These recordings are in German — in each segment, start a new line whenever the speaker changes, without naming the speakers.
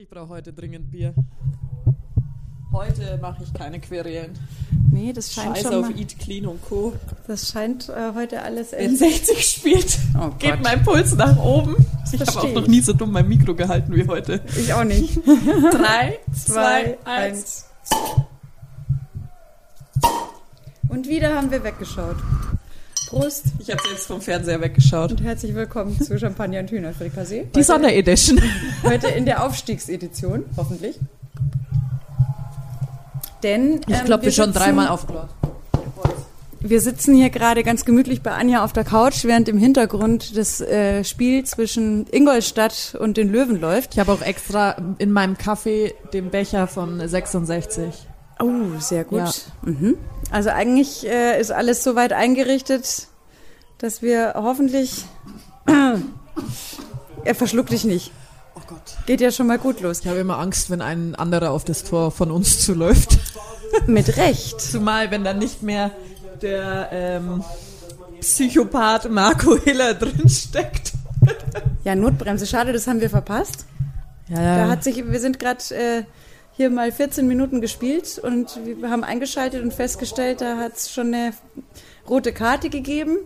Ich brauche heute dringend Bier. Heute mache ich keine Querelen.
Nee, das scheint
Scheiß
schon
auf
mal,
Eat Clean und Co.
das scheint äh, heute alles
Wenn
echt.
60 spielt,
Oh
geht mein Puls nach oben. Ich habe auch noch nie so dumm mein Mikro gehalten wie heute.
Ich auch nicht.
Drei, zwei,
Zwei,
eins.
Und wieder haben wir weggeschaut. Prost
Ich habe jetzt vom Fernseher weggeschaut.
und herzlich willkommen zu Champagner und Hühnerfrikassee.
Die Sonderedition.
Heute in der Aufstiegsedition, hoffentlich. Denn
Ich
ähm,
glaube, wir schon
sitzen-
dreimal aufgeladen.
Wir sitzen hier gerade ganz gemütlich bei Anja auf der Couch, während im Hintergrund das äh, Spiel zwischen Ingolstadt und den Löwen läuft.
Ich habe auch extra in meinem Kaffee den Becher von 66.
Oh, sehr gut.
Ja.
Mhm. Also eigentlich äh, ist alles so weit eingerichtet, dass wir hoffentlich. er verschluckt dich nicht.
Oh Gott.
Geht ja schon mal gut los.
Ich habe immer Angst, wenn ein anderer auf das Tor von uns zuläuft.
Mit Recht.
Zumal, wenn dann nicht mehr der ähm, Psychopath Marco Hiller drinsteckt.
Ja, Notbremse. Schade, das haben wir verpasst.
Ja,
Da hat sich, wir sind gerade äh, hier mal 14 Minuten gespielt und wir haben eingeschaltet und festgestellt, da hat es schon eine rote Karte gegeben.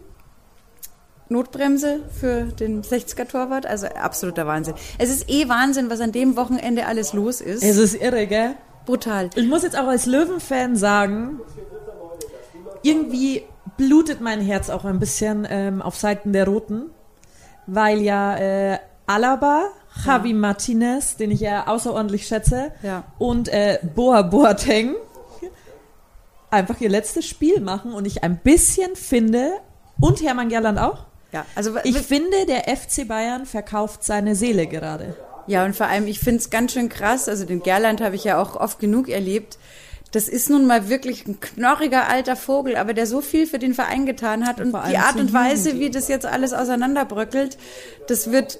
Notbremse für den 60er-Torwart, also absoluter Wahnsinn. Es ist eh Wahnsinn, was an dem Wochenende alles los ist.
es ist irre, gell?
Brutal.
Ich muss jetzt auch als Löwenfan sagen, irgendwie blutet mein Herz auch ein bisschen ähm, auf Seiten der Roten, weil ja äh, Alaba, Javi Martinez, den ich ja außerordentlich schätze,
Ja.
und äh, Boa Boateng einfach ihr letztes Spiel machen und ich ein bisschen finde, und Hermann Gerland auch,
Ja, also
ich finde, der FC Bayern verkauft seine Seele gerade.
Ja, und vor allem, ich finde es ganz schön krass, also den Gerland habe ich ja auch oft genug erlebt. Das ist nun mal wirklich ein knorriger alter Vogel, aber der so viel für den Verein getan hat. Und
allem
die Art und Weise, wie das jetzt alles auseinanderbröckelt, das wird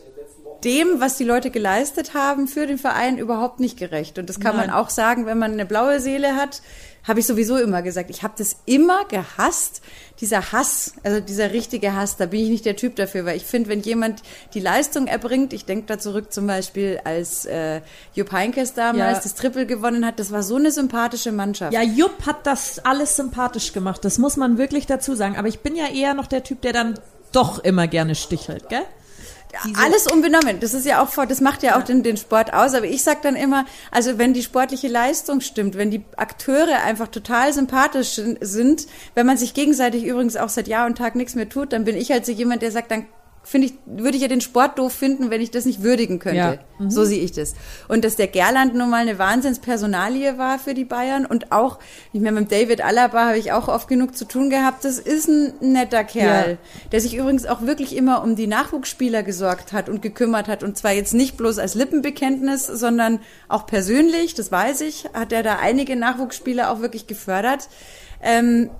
dem, was die Leute geleistet haben, für den Verein überhaupt nicht gerecht. Und das kann man
Nein.
auch sagen, wenn man eine blaue Seele hat, habe ich sowieso immer gesagt. Ich habe das immer gehasst, dieser Hass, also dieser richtige Hass, da bin ich nicht der Typ dafür, weil ich finde, wenn jemand die Leistung erbringt, ich denke da zurück zum Beispiel, als äh, Jupp Heynckes damals
Ja.
das Triple gewonnen hat, das war so eine sympathische Mannschaft.
Ja, Jupp hat das alles sympathisch gemacht, das muss man wirklich dazu sagen. Aber ich bin ja eher noch der Typ, der dann doch immer gerne stichelt, gell?
Alles unbenommen. Das ist ja auch vor, das macht ja auch den, den Sport aus. Aber ich sag dann immer, also wenn die sportliche Leistung stimmt, wenn die Akteure einfach total sympathisch sind, wenn man sich gegenseitig übrigens auch seit Jahr und Tag nichts mehr tut, dann bin ich halt so jemand, der sagt, dann finde ich, würde ich ja den Sport doof finden, wenn ich das nicht würdigen könnte.
Ja. Mhm.
So sehe ich das. Und dass der Gerland nun mal eine Wahnsinnspersonalie war für die Bayern und auch, ich meine, mit David Alaba habe ich auch oft genug zu tun gehabt. Das ist ein netter Kerl,
Ja.
der sich übrigens auch wirklich immer um die Nachwuchsspieler gesorgt hat und gekümmert hat. Und zwar jetzt nicht bloß als Lippenbekenntnis, sondern auch persönlich, das weiß ich, hat er da einige Nachwuchsspieler auch wirklich gefördert. Ähm,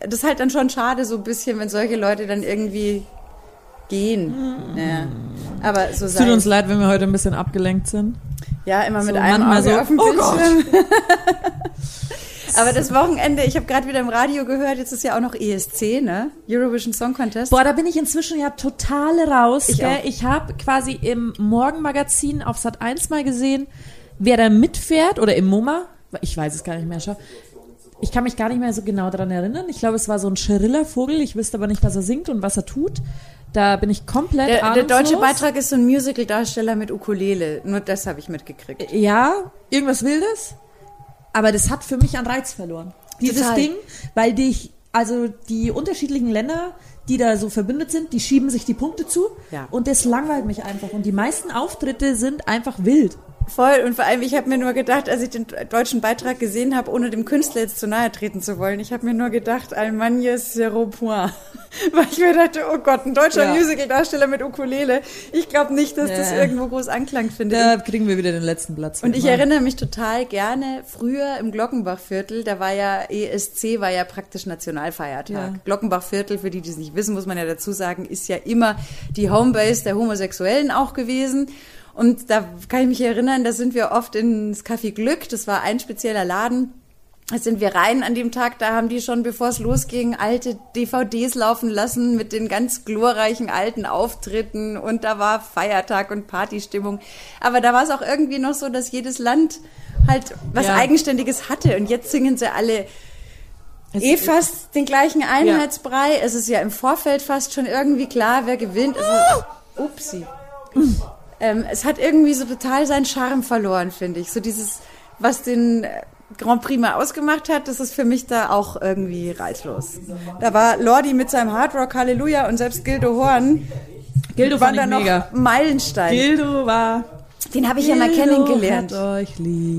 das ist halt dann schon schade, so ein bisschen, wenn solche Leute dann irgendwie gehen. Ja. Aber so
Es
sei
tut uns
es.
leid, wenn wir heute ein bisschen abgelenkt sind.
Ja, immer mit
So
einem Auge
so,
auf dem
oh Gott.
Bildschirm. Aber das Wochenende, ich habe gerade wieder im Radio gehört, jetzt ist ja auch noch ESC, ne? Eurovision Song Contest.
Boah, da bin ich inzwischen ja total raus.
Ich
gell?
auch.
ich habe quasi im Morgenmagazin auf Sat 1 mal gesehen, wer da mitfährt oder im MoMA. Ich weiß es gar nicht mehr. Schau. Ich kann mich gar nicht mehr so genau daran erinnern. Ich glaube, es war so ein schriller Vogel. Ich wüsste aber nicht, was er singt und was er tut. Da bin ich komplett
Der, der deutsche Beitrag ist so ein Musical-Darsteller mit Ukulele. Nur das habe ich mitgekriegt.
Ja, irgendwas Wildes. Aber das hat für mich an Reiz verloren. Dieses
Total.
Ding, weil dich, also die unterschiedlichen Länder, die da so verbündet sind, die schieben sich die Punkte zu.
Ja.
Und das langweilt mich einfach. Und die meisten Auftritte sind einfach wild.
Voll. Und vor allem, ich habe mir nur gedacht, als ich den deutschen Beitrag gesehen habe, ohne dem Künstler jetzt zu nahe treten zu wollen, ich habe mir nur gedacht, Allemagne zero point. Weil ich mir dachte, oh Gott, ein deutscher
Ja.
Musical-Darsteller mit Ukulele. Ich glaube nicht, dass das
Ja.
irgendwo groß Anklang findet.
Da kriegen wir wieder den letzten Platz.
Und ich
Mal.
erinnere mich total gerne, früher im Glockenbachviertel, da war ja ESC, war ja praktisch Nationalfeiertag.
Ja.
Glockenbachviertel, für die, die es nicht wissen, muss man ja dazu sagen, ist ja immer die Homebase der Homosexuellen auch gewesen. Und da kann ich mich erinnern, da sind wir oft ins Café Glück, das war ein spezieller Laden, Da sind wir rein an dem Tag, da haben die schon, bevor es losging, alte DVDs laufen lassen mit den ganz glorreichen alten Auftritten und da war Feiertag und Partystimmung. Aber da war es auch irgendwie noch so, dass jedes Land halt was
Ja.
Eigenständiges hatte und jetzt singen sie alle
Es-
eh fast den gleichen Einheitsbrei. Es ist ja im Vorfeld fast schon irgendwie klar, wer gewinnt. Es ist, upsi. Ähm, es hat irgendwie so total seinen Charme verloren, finde ich. So dieses, was den äh, Grand Prix mal ausgemacht hat, das ist für mich da auch irgendwie reizlos. Da war Lordi mit seinem Hard Rock Halleluja und selbst Gildo Horn
Gildo fand
da noch
mega.
Meilenstein.
Gildo war.
Den habe ich ja mal
Gildo
kennengelernt.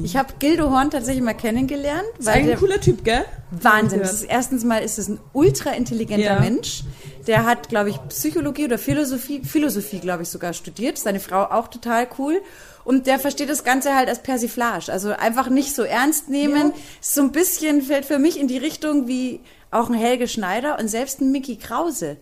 Ich habe Gildo Horn tatsächlich mal kennengelernt,
ist ein cooler Typ, gell?
Wahnsinn.
Ja.
Das ist, erstens mal ist es ein ultra intelligenter
Ja.
Mensch. Der hat, glaube ich, Psychologie oder Philosophie, Philosophie, glaube ich, sogar studiert. Seine Frau auch total cool. Und der versteht das Ganze halt als Persiflage. Also einfach nicht so ernst nehmen. So ein bisschen fällt für mich in die Richtung wie auch ein Helge Schneider und selbst ein Mickey Krause.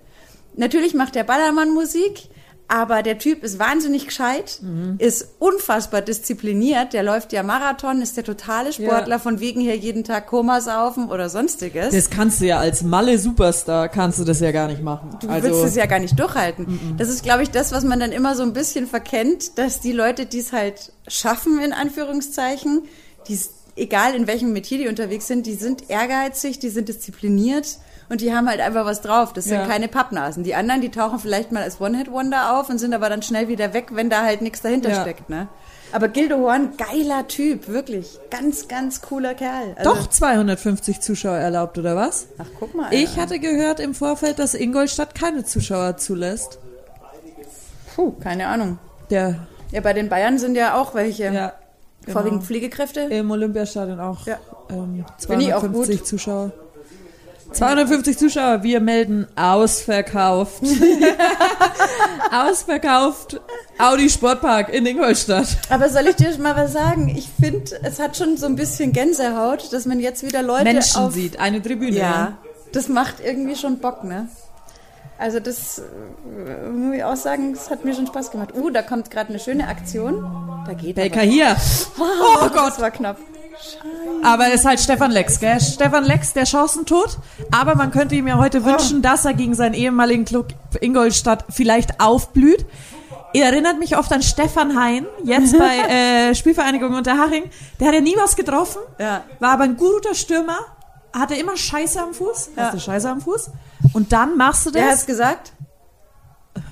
Natürlich macht der Ballermann Musik, aber der Typ ist wahnsinnig gescheit,
Mhm.
ist unfassbar diszipliniert. Der läuft ja Marathon, ist der totale Sportler,
Ja.
von wegen her jeden Tag Koma saufen oder sonstiges.
Das kannst du ja als Malle-Superstar, kannst du das ja gar nicht machen.
Du
also,
willst es ja gar nicht durchhalten. Das ist, glaube ich, das, was man dann immer so ein bisschen verkennt, dass die Leute, die es halt schaffen, in Anführungszeichen, die, egal in welchem Metier die unterwegs sind, die sind ehrgeizig, die sind diszipliniert und die haben halt einfach was drauf. Das sind
Ja.
keine Pappnasen. Die anderen, die tauchen vielleicht mal als One-Hit-Wonder auf und sind aber dann schnell wieder weg, wenn da halt nichts dahinter
Ja.
steckt. Ne? Aber Gildo Horn, geiler Typ, wirklich. Ganz, ganz cooler Kerl. Also,
doch 250 Zuschauer erlaubt, oder was?
Ach, guck mal.
Ich
Alter.
hatte gehört im Vorfeld, dass Ingolstadt keine Zuschauer zulässt.
Puh, keine Ahnung.
Der,
Ja, bei den Bayern sind ja auch welche.
ja, genau.
Vorwiegend Pflegekräfte.
Im Olympiastadion auch.
Ja.
Ähm,
Finde ich auch
250
gut.
Zuschauer. 250 Zuschauer, wir melden ausverkauft. ausverkauft Audi Sportpark in Ingolstadt.
Aber soll ich dir mal was sagen? Ich finde, es hat schon so ein bisschen Gänsehaut, dass man jetzt wieder Leute
Menschen
auf...
sieht, eine Tribüne.
Ja, das macht irgendwie schon Bock, ne? Also das äh, muss ich auch sagen, das hat mir schon Spaß gemacht. Uh, da kommt gerade eine schöne Aktion. Da geht
Baker hier.
Oh Gott, das war knapp.
Aber es ist halt Stefan Lex, gell? Stefan Lex, der Chancentod. Aber man könnte ihm ja heute wünschen, dass er gegen seinen ehemaligen Club Ingolstadt vielleicht aufblüht. Er erinnert mich oft an Stefan Hein, jetzt bei äh, Spielvereinigung Unterhaching. Der hat ja nie was getroffen,
Ja.
war aber ein guter Stürmer, hatte immer Scheiße am Fuß.
Ja.
Hast du Scheiße am Fuß? Und dann machst du
Wer hat's
das.
gesagt?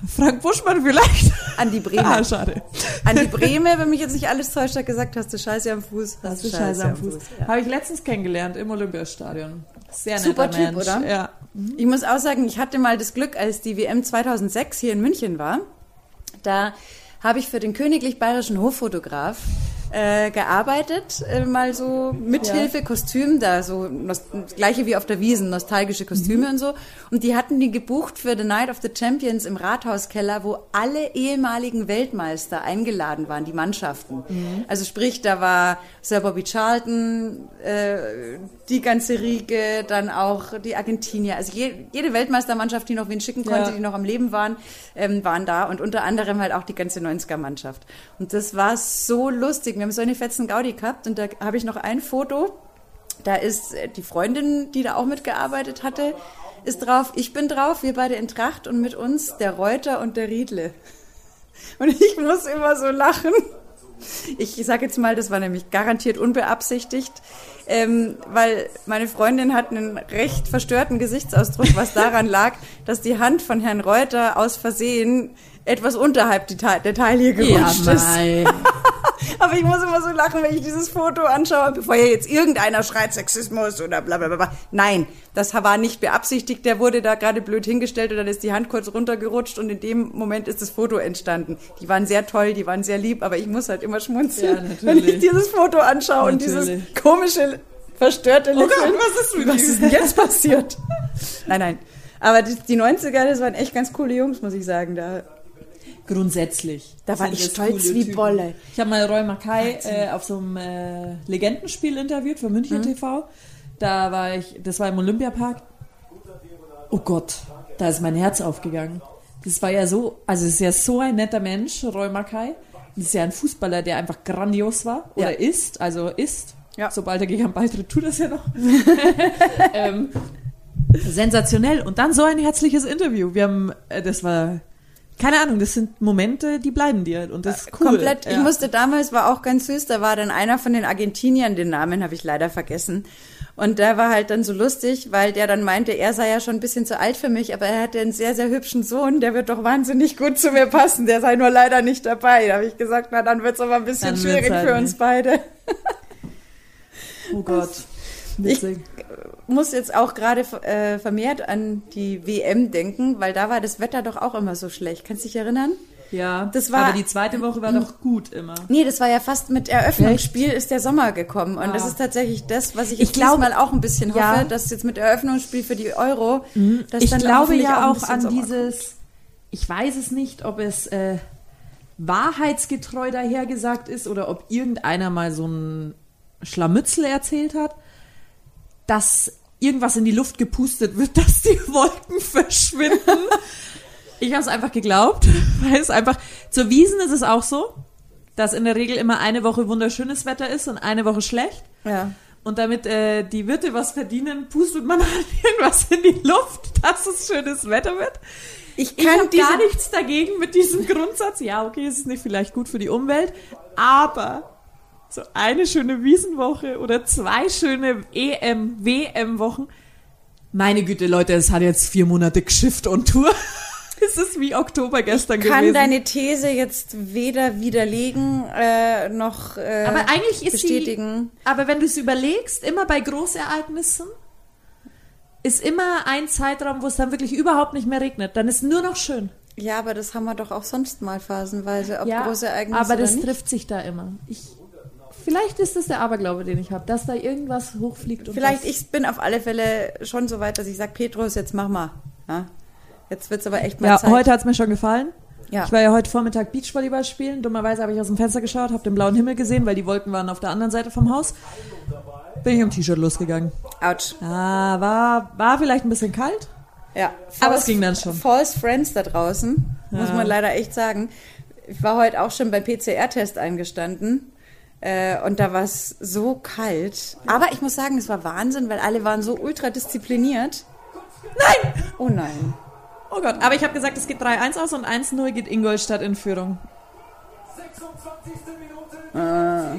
Frank Buschmann vielleicht.
An die Bremer.
Ah, schade.
An die Bremer, wenn mich jetzt nicht alles täuscht, hat gesagt, hast du Scheiße am Fuß.
Hast du Scheiße am Fuß.
Ja.
Habe ich letztens kennengelernt im Olympiastadion. Sehr netter
Super Typ,
Mensch.
oder?
Ja.
Ich muss auch sagen, ich hatte mal das Glück, als die WM 2006 hier in München war, da habe ich für den Königlich Bayerischen Hoffotograf äh, gearbeitet, äh, mal so Mithilfe, Kostüm, da so das gleiche wie auf der Wiesen, nostalgische Kostüme und so. Und die hatten die gebucht für The Night of the Champions im Rathauskeller, wo alle ehemaligen Weltmeister eingeladen waren, die Mannschaften. Also sprich, da war Sir Bobby Charlton, äh, die ganze Riege, dann auch die Argentinier, also je, jede Weltmeistermannschaft, die noch wen schicken konnte,
Ja.
die noch am Leben waren, ähm, waren da und unter anderem halt auch die ganze 90er-Mannschaft. Und das war so lustig. Wir haben so eine fetzen Gaudi gehabt und da habe ich noch ein Foto. Da ist äh, die Freundin, die da auch mitgearbeitet hatte, ist drauf. Ich bin drauf, wir beide in Tracht und mit uns der Reuter und der Riedle. Und ich muss immer so lachen. Ich sage jetzt mal, das war nämlich garantiert unbeabsichtigt, ähm, weil meine Freundin hat einen recht verstörten Gesichtsausdruck, was daran lag, dass die Hand von Herrn Reuter aus Versehen etwas unterhalb der Taille gerutscht ist. Aber ich muss immer so lachen, wenn ich dieses Foto anschaue, bevor ja jetzt irgendeiner schreit Sexismus oder bla bla bla. bla. Nein, das war nicht beabsichtigt. Der wurde da gerade blöd hingestellt und dann ist die Hand kurz runtergerutscht und in dem Moment ist das Foto entstanden. Die waren sehr toll, die waren sehr lieb, aber ich muss halt immer schmunzeln,
Ja,
wenn ich dieses Foto anschaue und
Natürlich.
dieses komische, verstörte
Oh Gott,
Lächeln.
was ist mit
Was ist denn jetzt passiert? nein, nein. Aber die, die 90er, das waren echt ganz coole Jungs, muss ich sagen. Da
Grundsätzlich.
Da war ich stolz wie
Typen.
Bolle.
Ich habe mal Roy Mackay äh, auf so einem äh, Legendenspiel interviewt für München
Mhm.
TV. Da war ich, das war im Olympiapark. Oh Gott, da ist mein Herz aufgegangen. Das war ja so, also es ist ja so ein netter Mensch, Roy Mackay. Das ist ja ein Fußballer, der einfach grandios war oder
Ja.
ist, also ist. Ja. Sobald er gegen einen beitritt, tut das ja noch. ähm, sensationell. Und dann so ein herzliches Interview. Wir haben, äh, das war keine Ahnung, das sind Momente, die bleiben dir und das ist cool.
Komplett. Ja. Ich musste damals, war auch ganz süß, da war dann einer von den Argentiniern, den Namen habe ich leider vergessen. Und der war halt dann so lustig, weil der dann meinte, er sei ja schon ein bisschen zu alt für mich, aber er hätte einen sehr, sehr hübschen Sohn, der wird doch wahnsinnig gut zu mir passen, der sei nur leider nicht dabei. Da habe ich gesagt, na dann wird's aber ein bisschen dann schwierig halt für uns beide.
Oh Gott.
Witzig. Ich muss jetzt auch gerade äh, vermehrt an die WM denken, weil da war das Wetter doch auch immer so schlecht. Kannst du dich erinnern?
Ja, das war, aber die zweite Woche war doch gut immer.
Nee, das war ja fast mit Eröffnungsspiel Echt? ist der Sommer gekommen. Und ah. das ist tatsächlich das, was ich, ich jetzt mal auch ein bisschen ja. hoffe, dass jetzt mit Eröffnungsspiel für die Euro,
mhm. dass ich dann glaube ja auch, auch an Sommer dieses, kommt. ich weiß es nicht, ob es äh, wahrheitsgetreu dahergesagt ist oder ob irgendeiner mal so ein Schlamützel erzählt hat, dass irgendwas in die Luft gepustet wird, dass die Wolken verschwinden. ich habe es einfach geglaubt, weil es einfach zur Wiesen ist es auch so, dass in der Regel immer eine Woche wunderschönes Wetter ist und eine Woche schlecht.
Ja.
Und damit äh, die Wirte was verdienen, pustet man halt irgendwas in die Luft, dass es schönes Wetter wird. Ich kann ich gar nichts dagegen mit diesem Grundsatz. Ja, okay, es ist nicht vielleicht gut für die Umwelt, aber so eine schöne Wiesenwoche oder zwei schöne EM, WM-Wochen. Meine Güte, Leute, es hat jetzt vier Monate geschifft und Tour. es ist wie Oktober gestern
ich
kann
gewesen. deine These jetzt weder widerlegen äh, noch äh,
aber eigentlich ist
bestätigen.
Sie, aber wenn du es überlegst, immer bei Großereignissen ist immer ein Zeitraum, wo es dann wirklich überhaupt nicht mehr regnet. Dann ist nur noch schön.
Ja, aber das haben wir doch auch sonst mal phasenweise, ob ja, große Ereignisse
aber das trifft sich da immer. Ich Vielleicht ist das der Aberglaube, den ich habe, dass da irgendwas hochfliegt.
Und Vielleicht, ich bin auf alle Fälle schon so weit, dass ich sage, Petrus, jetzt mach mal. Ja? Jetzt es aber echt mal
ja,
Zeit.
heute hat es mir schon gefallen. Ja. Ich war ja heute Vormittag Beachvolleyball spielen. Dummerweise habe ich aus dem Fenster geschaut, habe den blauen Himmel gesehen, weil die Wolken waren auf der anderen Seite vom Haus. Bin ich im T-Shirt losgegangen.
Autsch.
Ah, war, war vielleicht ein bisschen kalt.
Ja.
False, aber es ging dann schon.
False Friends da draußen, ja. muss man leider echt sagen. Ich war heute auch schon beim PCR-Test eingestanden äh, und da war es so kalt. Aber ich muss sagen, es war Wahnsinn, weil alle waren so ultra diszipliniert.
Nein!
Oh nein.
Oh Gott, aber ich habe gesagt, es geht 3-1 aus und 1-0 geht Ingolstadt in Führung. 26.
Minute. Ah.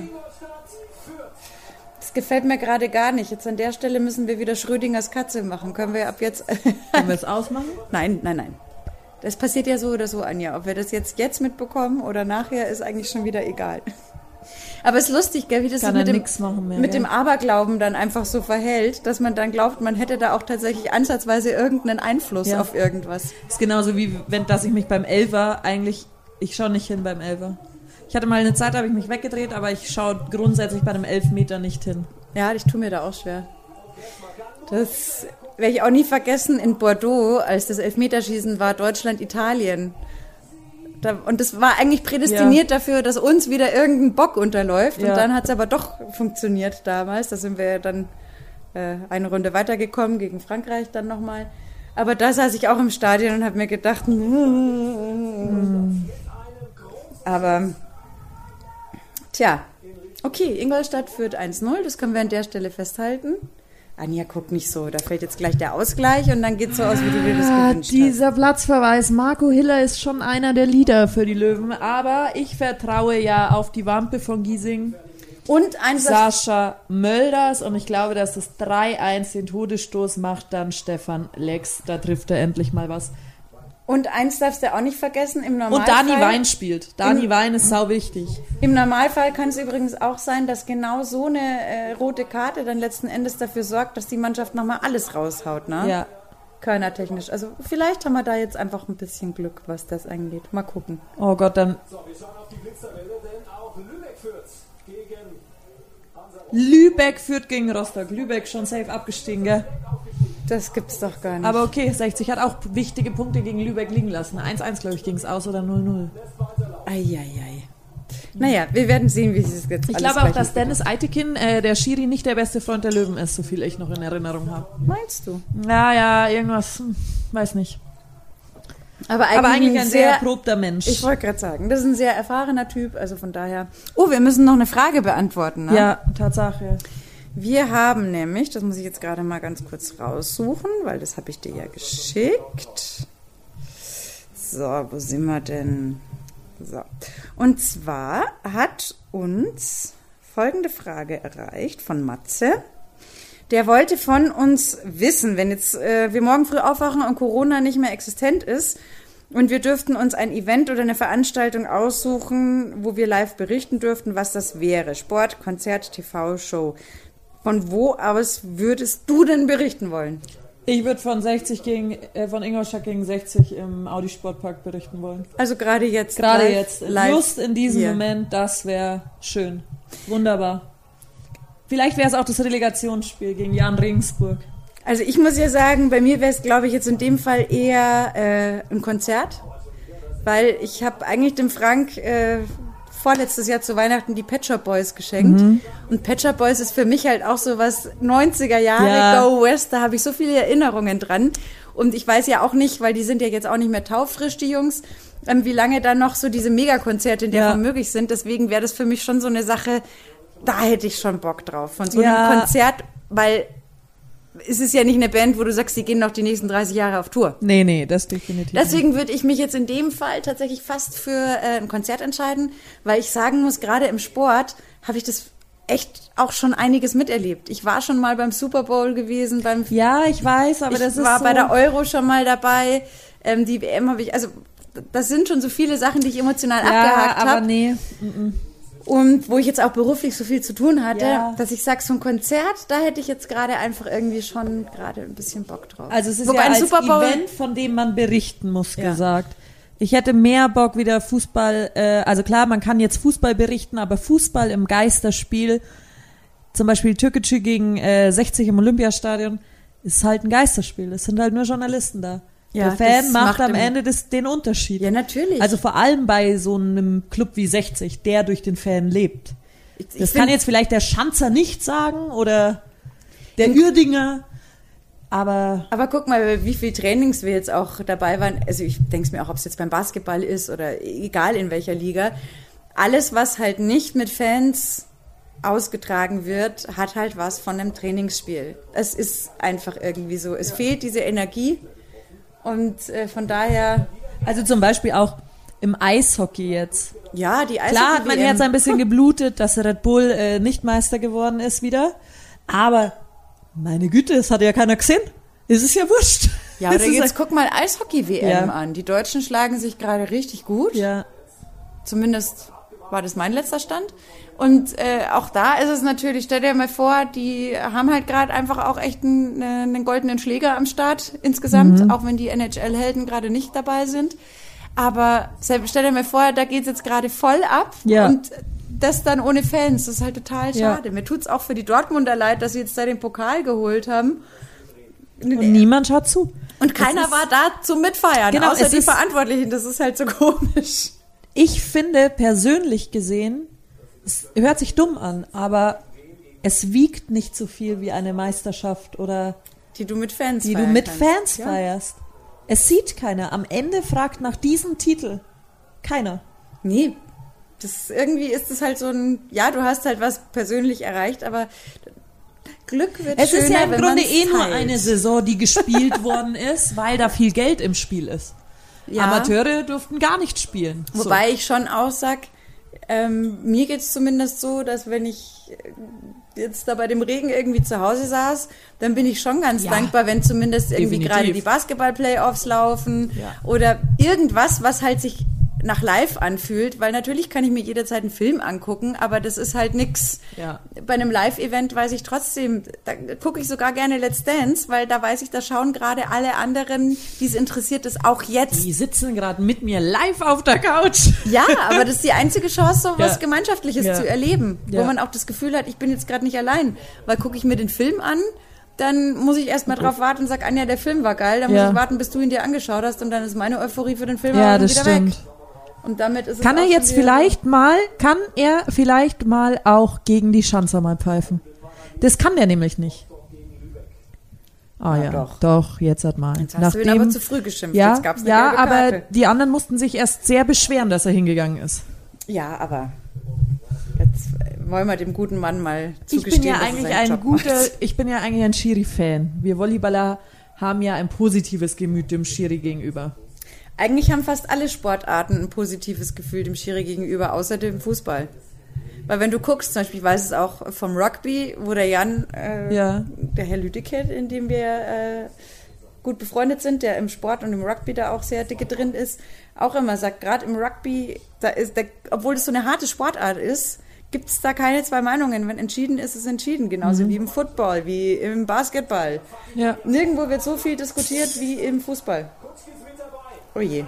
Das gefällt mir gerade gar nicht. Jetzt an der Stelle müssen wir wieder Schrödingers Katze machen. Können wir ab jetzt.
Können wir es ausmachen?
Nein, nein, nein. Das passiert ja so oder so, Anja. Ob wir das jetzt jetzt mitbekommen oder nachher, ist eigentlich schon wieder egal. Aber es ist lustig, gell, wie das
sich
mit, dem,
mehr,
mit dem Aberglauben dann einfach so verhält, dass man dann glaubt, man hätte da auch tatsächlich ansatzweise irgendeinen Einfluss ja. auf irgendwas.
Das ist genauso wie wenn, dass ich mich beim Elfer eigentlich, ich schaue nicht hin beim Elfer. Ich hatte mal eine Zeit, da habe ich mich weggedreht, aber ich schaue grundsätzlich bei einem Elfmeter nicht hin.
Ja, ich tue mir da auch schwer. Das werde ich auch nie vergessen in Bordeaux, als das Elfmeterschießen war, Deutschland-Italien. Da, und das war eigentlich prädestiniert ja. dafür, dass uns wieder irgendein Bock unterläuft. Ja. Und dann hat es aber doch funktioniert damals. Da sind wir dann äh, eine Runde weitergekommen gegen Frankreich dann nochmal. Aber da saß ich auch im Stadion und habe mir gedacht, mm. aber tja, okay, Ingolstadt führt 1-0, das können wir an der Stelle festhalten. Anja, guck nicht so, da fällt jetzt gleich der Ausgleich und dann geht es so aus, wie du dir das ah, gewünscht
Dieser hast. Platzverweis, Marco Hiller ist schon einer der Leader für die Löwen, aber ich vertraue ja auf die Wampe von Giesing.
Und ein
Sascha Mölders und ich glaube, dass das 3-1 den Todesstoß macht dann Stefan Lex. Da trifft er endlich mal was.
Und eins darfst du auch nicht vergessen, im Normalfall...
Und Dani Wein spielt. Dani Wein ist sau wichtig.
Im Normalfall kann es übrigens auch sein, dass genau so eine äh, rote Karte dann letzten Endes dafür sorgt, dass die Mannschaft nochmal alles raushaut, ne?
Ja.
Körnertechnisch. Also vielleicht haben wir da jetzt einfach ein bisschen Glück, was das angeht. Mal gucken.
Oh Gott, dann...
So, wir schauen auf die Blitztabelle, denn auch Lübeck führt gegen...
Lübeck führt gegen Rostock. Lübeck schon safe abgestiegen, gell?
Das gibt's doch gar nicht.
Aber okay, 60 hat auch wichtige Punkte gegen Lübeck liegen lassen. 1-1, glaube ich, ging es aus oder 0-0.
Eieiei. Naja, wir werden sehen, wie das jetzt
Ich glaube auch, dass Dennis Eitekin, äh, der Schiri, nicht der beste Freund der Löwen ist, so viel ich noch in Erinnerung habe.
Meinst du?
Ja, ja, irgendwas, hm, weiß nicht.
Aber eigentlich,
Aber eigentlich ein sehr
sehr
erprobter Mensch.
Ich wollte gerade sagen, das ist ein sehr erfahrener Typ, also von daher. Oh, wir müssen noch eine Frage beantworten. Ne?
ja, Tatsache.
Wir haben nämlich, das muss ich jetzt gerade mal ganz kurz raussuchen, weil das habe ich dir ja geschickt. So, wo sind wir denn? So. Und zwar hat uns folgende Frage erreicht von Matze. Der wollte von uns wissen, wenn jetzt äh, wir morgen früh aufwachen und Corona nicht mehr existent ist und wir dürften uns ein Event oder eine Veranstaltung aussuchen, wo wir live berichten dürften, was das wäre. Sport, Konzert, TV, Show. Von wo aus würdest du denn berichten wollen?
Ich würde von 60 gegen, äh, von Ingolstadt gegen 60 im Audi Sportpark berichten wollen.
Also gerade jetzt.
Gerade
live-
jetzt,
live
just in diesem
hier.
Moment, das wäre schön. Wunderbar. Vielleicht wäre es auch das Relegationsspiel gegen Jan Regensburg.
Also ich muss ja sagen, bei mir wäre es, glaube ich, jetzt in dem Fall eher äh, ein Konzert, weil ich habe eigentlich dem Frank äh, vorletztes Jahr zu Weihnachten die Pet Shop Boys geschenkt
Mhm.
und Pet Shop Boys ist für mich halt auch so was 90er Jahre
Ja.
Go West, da habe ich so viele Erinnerungen dran und ich weiß ja auch nicht, weil die sind ja jetzt auch nicht mehr taufrisch die Jungs, ähm, wie lange dann noch so diese Megakonzerte in der
Ja.
Möglich sind. Deswegen wäre das für mich schon so eine Sache, da hätte ich schon Bock drauf von so
Ja.
einem Konzert, weil es ist ja nicht eine Band, wo du sagst, die gehen noch die nächsten 30 Jahre auf Tour.
Nee, nee, das definitiv. nicht.
Deswegen würde ich mich jetzt in dem Fall tatsächlich fast für äh, ein Konzert entscheiden, weil ich sagen muss, gerade im Sport habe ich das echt auch schon einiges miterlebt. Ich war schon mal beim Super Bowl gewesen, beim
Ja, ich weiß, aber
ich
das ist
war
so,
bei der Euro schon mal dabei. Ähm, die WM habe ich, also das sind schon so viele Sachen, die ich emotional
ja,
abgehakt
aber
habe.
nee.
Und wo ich jetzt auch beruflich so viel zu tun hatte,
Ja.
dass ich sage, so ein Konzert, da hätte ich jetzt gerade einfach irgendwie schon gerade ein bisschen Bock drauf.
Also es ist
Wobei
ja
ein Super Bowl,
Event, von dem man berichten muss,
Ja.
gesagt. Ich hätte mehr Bock wieder Fußball, äh, also klar, man kann jetzt Fußball berichten, aber Fußball im Geisterspiel, zum Beispiel Türkgücü gegen äh, 60 im Olympiastadion, ist halt ein Geisterspiel. Es sind halt nur Journalisten da.
Ja,
Der Fan macht,
macht
am Ende des, den Unterschied.
Ja, natürlich.
Also vor allem bei so einem Club wie 60, der durch den Fan lebt.
ich, ich
Das kann jetzt vielleicht der Schanzer nicht sagen oder der Uerdinger, aber
Aber guck mal, wie viel Trainings wir jetzt auch dabei waren. Also ich denke es mir auch, ob es jetzt beim Basketball ist oder egal in welcher Liga. Alles, was halt nicht mit Fans ausgetragen wird, hat halt was von einem Trainingsspiel. Es ist einfach irgendwie so. Es fehlt diese Energie und äh, von daher,
Also zum Beispiel auch im Eishockey jetzt.
ja, die
Klar hat mein. Herz ein bisschen geblutet, dass Red Bull äh, nicht Meister geworden ist wieder. Aber meine Güte, das hat ja keiner gesehen. Es ist ja wurscht.
Ja, oder jetzt guck mal Eishockey-WM
Ja.
an. Die Deutschen schlagen sich gerade richtig gut.
ja,
Zumindest war das mein letzter Stand. Und äh, auch da ist es natürlich, stell dir mal vor, die haben halt gerade einfach auch echt einen, einen goldenen Schläger am Start insgesamt,
Mhm.
auch wenn die NHL-Helden gerade nicht dabei sind. Aber stell dir mal vor, da geht's jetzt gerade voll ab
Ja.
und das dann ohne Fans, das ist halt total
Ja.
schade. Mir tut's auch für die Dortmunder leid, dass sie jetzt da den Pokal geholt haben.
und niemand schaut zu.
Und keiner
ist-
war da zum Mitfeiern,
Genau,
außer die
ist-
Verantwortlichen. Das ist halt so komisch.
Ich finde persönlich gesehen, es hört sich dumm an, aber es wiegt nicht so viel wie eine Meisterschaft oder
Die du mit Fans
die du mit
kannst.
Fans
Ja.
feierst. Es sieht keiner. Am Ende fragt nach diesem Titel keiner.
Nee, das irgendwie ist es halt so ein, ja, du hast halt was persönlich erreicht, aber Glück wird
Es
schöner,
ist ja im Grunde eh nur
teilt.
eine Saison, die gespielt worden ist, weil da viel Geld im Spiel ist.
Ja.
Amateure durften gar nicht spielen. So.
Wobei ich schon auch sag, ähm, mir geht's zumindest so, dass wenn ich äh, jetzt da bei dem Regen irgendwie zu Hause saß, dann bin ich schon ganz
Ja.
dankbar, wenn zumindest irgendwie gerade die Basketball-Playoffs laufen
Ja.
oder irgendwas, was halt sich nach live anfühlt, weil natürlich kann ich mir jederzeit einen Film angucken, aber das ist halt nix.
Ja.
Bei einem Live-Event weiß ich trotzdem, da gucke ich sogar gerne Let's Dance, weil da weiß ich, da schauen gerade alle anderen, die es interessiert, das auch jetzt.
Die sitzen gerade mit mir live auf der Couch.
Ja, aber das ist die einzige Chance, so was
Ja.
Gemeinschaftliches
Ja.
zu erleben, wo man auch das Gefühl hat, ich bin jetzt gerade nicht allein. Weil gucke ich mir den Film an, dann muss ich erst mal drauf warten und sag, Anja, der Film war geil, dann
Ja.
muss ich warten, bis du ihn dir angeschaut hast und dann ist meine Euphorie für den Film
Ja, das
wieder
stimmt.
weg. Und damit ist
Kann er jetzt vielleicht mal, kann er vielleicht mal auch gegen die Schanzer mal pfeifen? Das kann der nämlich nicht. Ah
Ja,
ja,
doch.
doch. jetzt hat mal.
Jetzt hast du ihn aber zu früh geschimpft.
ja,
Jetzt gab's eine
ja,
gelbe
aber die anderen mussten sich erst sehr beschweren, dass er hingegangen ist.
Ja, aber jetzt äh, wollen wir dem guten Mann mal
Ich
zugestehen,
bin ja
dass
eigentlich ein
Job
guter,
macht.
ich bin ja eigentlich ein Schiri-Fan. Wir Volleyballer haben ja ein positives Gemüt dem Schiri gegenüber.
Eigentlich haben fast alle Sportarten ein positives Gefühl dem Schiri gegenüber, außer dem Fußball. Weil wenn du guckst, zum Beispiel, ich weiß es auch vom Rugby, wo der Jan, äh,
Ja.
der Herr Lüdecke, in dem wir äh, gut befreundet sind, der im Sport und im Rugby da auch sehr dicke drin ist, auch immer sagt, gerade im Rugby, da ist, der, obwohl das so eine harte Sportart ist, gibt es da keine zwei Meinungen. Wenn entschieden ist, ist entschieden. Genauso wie im Football, wie im Basketball.
Ja.
Nirgendwo wird so viel diskutiert wie im Fußball. Oh je.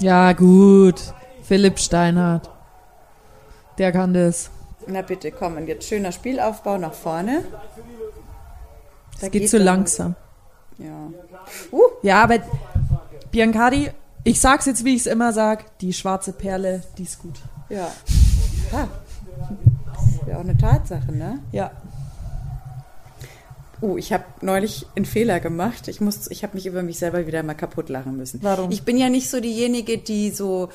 Ja, gut. Philipp Steinhardt. Der kann das.
Na bitte, komm, und jetzt schöner Spielaufbau nach vorne. Da
Es geht zu
doch
langsam.
Ja. Uh,
Ja, aber Biancardi, ich sag's jetzt, wie ich es immer sag, die schwarze Perle, die ist gut.
ja. Ha. Ist ja auch eine Tatsache, ne?
Ja.
Oh, ich habe neulich einen Fehler gemacht. Ich muss, ich habe mich über mich selber wieder mal kaputt lachen müssen.
Warum?
Ich bin ja nicht so diejenige, die so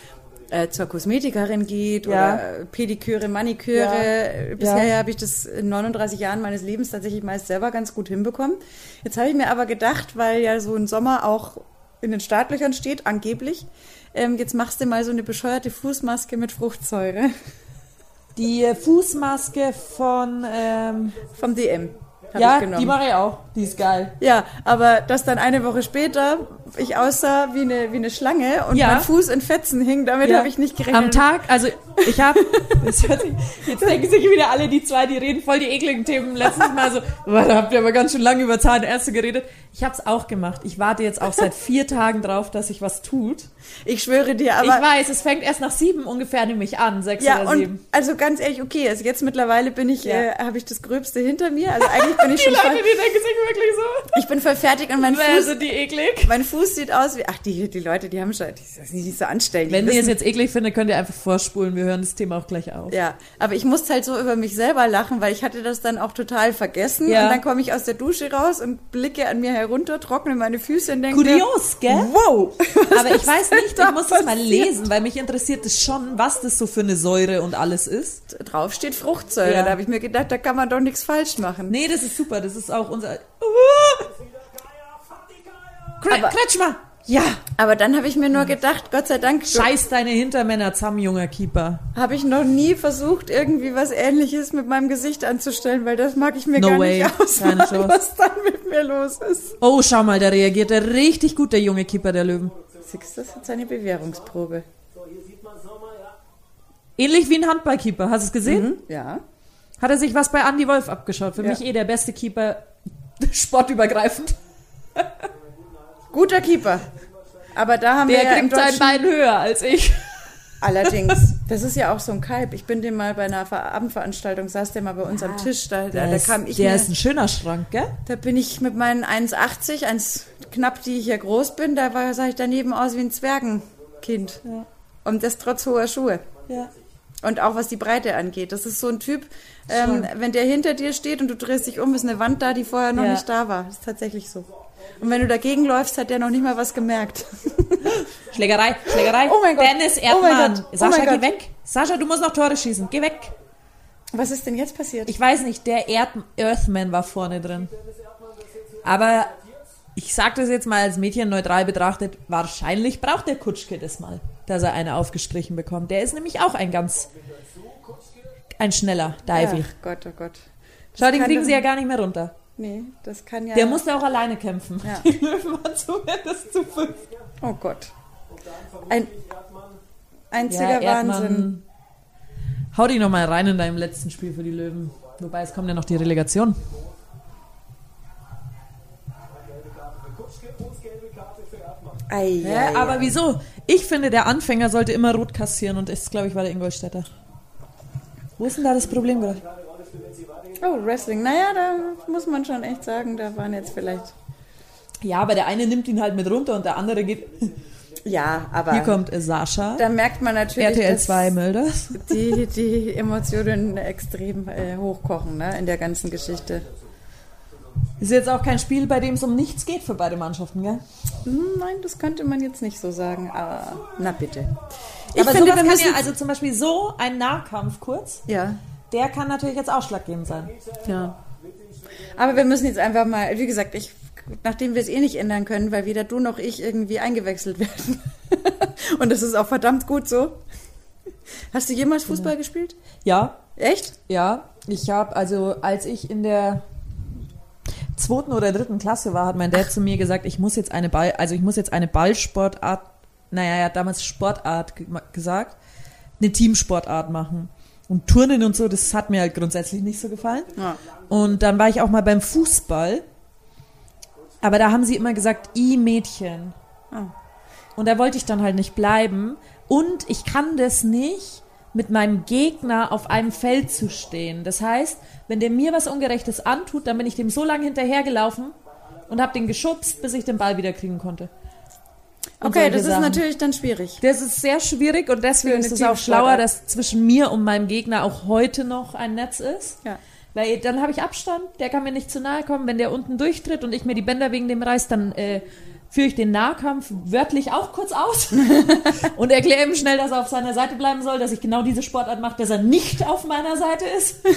äh, zur Kosmetikerin geht
Ja.
oder äh, Pediküre, Maniküre.
Ja.
Bisher
Ja.
habe ich das in 39 Jahren meines Lebens tatsächlich meist selber ganz gut hinbekommen. Jetzt habe ich mir aber gedacht, weil ja so ein Sommer auch in den Startlöchern steht, angeblich, ähm, jetzt machst du mal so eine bescheuerte Fußmaske mit Fruchtsäure
Die äh, Fußmaske von, ähm,
vom DM. Hab
ja, die mache ich auch. Die ist geil.
Ja, aber dass dann eine Woche später ich aussah wie eine, wie eine Schlange und
Ja.
mein Fuß in Fetzen hing, damit
Ja.
habe ich nicht gerechnet.
Am Tag, also ich habe, jetzt denken sich wieder alle die zwei, die reden voll die ekligen Themen. Letztes Mal so, da habt ihr aber ganz schön lange über Zahnärzte geredet. Ich habe es auch gemacht. Ich warte jetzt auch seit vier Tagen drauf, dass sich was tut.
Ich schwöre dir, aber.
ich weiß, es fängt erst nach sieben ungefähr nämlich an, sechs
ja,
oder
und
sieben.
also ganz ehrlich, okay, also jetzt mittlerweile bin ich,
Ja.
äh, habe ich das Gröbste hinter mir. Also eigentlich bin ich
Die
schon
Leute,
voll,
die denken sich wirklich so,
ich bin voll fertig und mein Fuß,
sind die eklig?
mein Fuß sieht aus wie, ach, die, die Leute, die haben schon, die ist nicht so anstellen. die
Wenn ihr es jetzt eklig findet, könnt ihr einfach vorspulen. Wir hören das Thema auch gleich auf.
Ja, aber ich musste halt so über mich selber lachen, weil ich hatte das dann auch total vergessen.
Ja.
Und dann komme ich aus der Dusche raus und blicke an mir herunter, trockne meine Füße und denke
Kurios, gell?
wow.
Aber ich weiß nicht, ich muss das mal lesen, weil mich interessiert es schon, was das so für eine Säure und alles ist.
Drauf steht Fruchtsäure.
Ja.
Da habe ich mir gedacht, da kann man doch nichts falsch machen.
Nee, das ist super, das ist auch unser...
Aber-
Kretschmer! Ja!
Aber dann habe ich mir nur gedacht, Gott sei Dank,
Scheiß deine Hintermänner zusammen, junger Keeper.
habe ich noch nie versucht, irgendwie was ähnliches mit meinem Gesicht anzustellen, weil das mag ich mir
No
gar
way.
nicht ausmalen, was dann mit mir los ist.
Oh, schau mal, da reagiert er richtig gut, der junge Keeper der Löwen.
Siehst du, das hat seine Bewährungsprobe.
Ähnlich wie ein Handballkeeper, hast du es gesehen?
Ja.
Hat er sich was bei Andy Wolf abgeschaut. Für
Ja.
mich eh der beste Keeper, sportübergreifend.
Guter Keeper. Aber da haben
Der
wir ja im
kriegt sein Bein höher als ich.
Allerdings, das ist ja auch so ein Kalb. Ich bin dem mal bei einer Ver- Abendveranstaltung, saß der mal bei uns am Tisch, da, da, da kam ich
der
mir,
ist ein schöner Schrank, gell?
da bin ich mit meinen 1,80, 1 knapp, die ich hier groß bin, da war, sah ich daneben aus wie ein Zwergenkind. Und das trotz hoher Schuhe.
Ja.
Und auch was die Breite angeht. Das ist so ein Typ, ähm, wenn der hinter dir steht und du drehst dich um, ist eine Wand da, die vorher noch
Ja.
nicht da war. Das ist tatsächlich so. Und wenn du dagegen läufst, hat der noch nicht mal was gemerkt.
Schlägerei, Schlägerei.
Oh mein Gott.
Dennis
Oh
Erdmann.
Oh
Sascha,
mein
geh
Gott.
weg. Sascha, du musst noch Tore schießen. Geh weg.
Was ist denn jetzt passiert?
Ich weiß nicht, der Erd Earthman war vorne drin. Aber ich sag das jetzt mal als Mädchen neutral betrachtet, wahrscheinlich braucht der Kutschke das mal, dass er eine aufgestrichen bekommt. Der ist nämlich auch ein ganz, ein schneller Divey.
Ach Gott, oh Gott.
Schau, den kriegen sie ja gar nicht mehr runter.
Nee, das kann ja.
Der musste auch alleine kämpfen.
Ja.
Die Löwen waren zumindest zu fünf.
Oh Gott. Ein einziger
Ja,
Wahnsinn.
Hau dich nochmal rein in deinem letzten Spiel für die Löwen. Wobei, es kommt ja noch die Relegation.
Ei,
Ja,
ei,
aber
ei.
wieso? Ich finde, der Anfänger sollte immer rot kassieren und das, glaube ich, war der Ingolstädter. Wo ist denn da das Problem gerade?
Oh, Wrestling. Naja, da muss man schon echt sagen, da waren jetzt vielleicht.
Ja, aber der eine nimmt ihn halt mit runter und der andere geht.
Ja, aber.
Hier kommt Sascha.
Da merkt man natürlich,
RTL
dass
2 Mölders.
die, die Emotionen extrem äh, hochkochen, ne, in der ganzen Geschichte.
Ist jetzt auch kein Spiel, bei dem es um nichts geht für beide Mannschaften, gell?
Hm, Nein, das könnte man jetzt nicht so sagen, aber na bitte. Ich
Aber
finde, wir
kann
müssen...
ja, also zum Beispiel so ein Nahkampf kurz,
ja,
der kann natürlich jetzt ausschlaggebend sein.
ja. Aber wir müssen jetzt einfach mal, wie gesagt, ich, nachdem wir es eh nicht ändern können, weil weder du noch ich irgendwie eingewechselt werden. Und das ist auch verdammt gut so. Hast du jemals Fußball gespielt?
Ja,
Echt?
ja. Ich habe, also als ich in der zweiten oder dritten Klasse war, hat mein Dad zu mir gesagt, ich muss jetzt eine Ball, also ich muss jetzt eine Ballsportart, naja, er hat damals Sportart ge gesagt, eine Teamsportart machen. Und Turnen und so, das hat mir halt grundsätzlich nicht so gefallen.
Ja.
Und dann war ich auch mal beim Fußball. Aber da haben sie immer gesagt, i Mädchen.
Ah.
Und da wollte ich dann halt nicht bleiben. Und ich kann das nicht, mit meinem Gegner auf einem Feld zu stehen. Das heißt, wenn der mir was Ungerechtes antut, dann bin ich dem so lange hinterhergelaufen und habe den geschubst, bis ich den Ball wieder kriegen konnte.
Okay, das ist
Sachen.
natürlich dann schwierig.
Das ist sehr schwierig und deswegen ist es auch schlauer, dass zwischen mir und meinem Gegner auch heute noch ein Netz ist.
Ja.
Weil dann habe ich Abstand, der kann mir nicht zu nahe kommen. Wenn der unten durchtritt und ich mir die Bänder wegen dem reiß, dann äh, führe ich den Nahkampf wörtlich auch kurz aus und erkläre ihm schnell, dass er auf seiner Seite bleiben soll, dass ich genau diese Sportart mache, dass er nicht auf meiner Seite ist.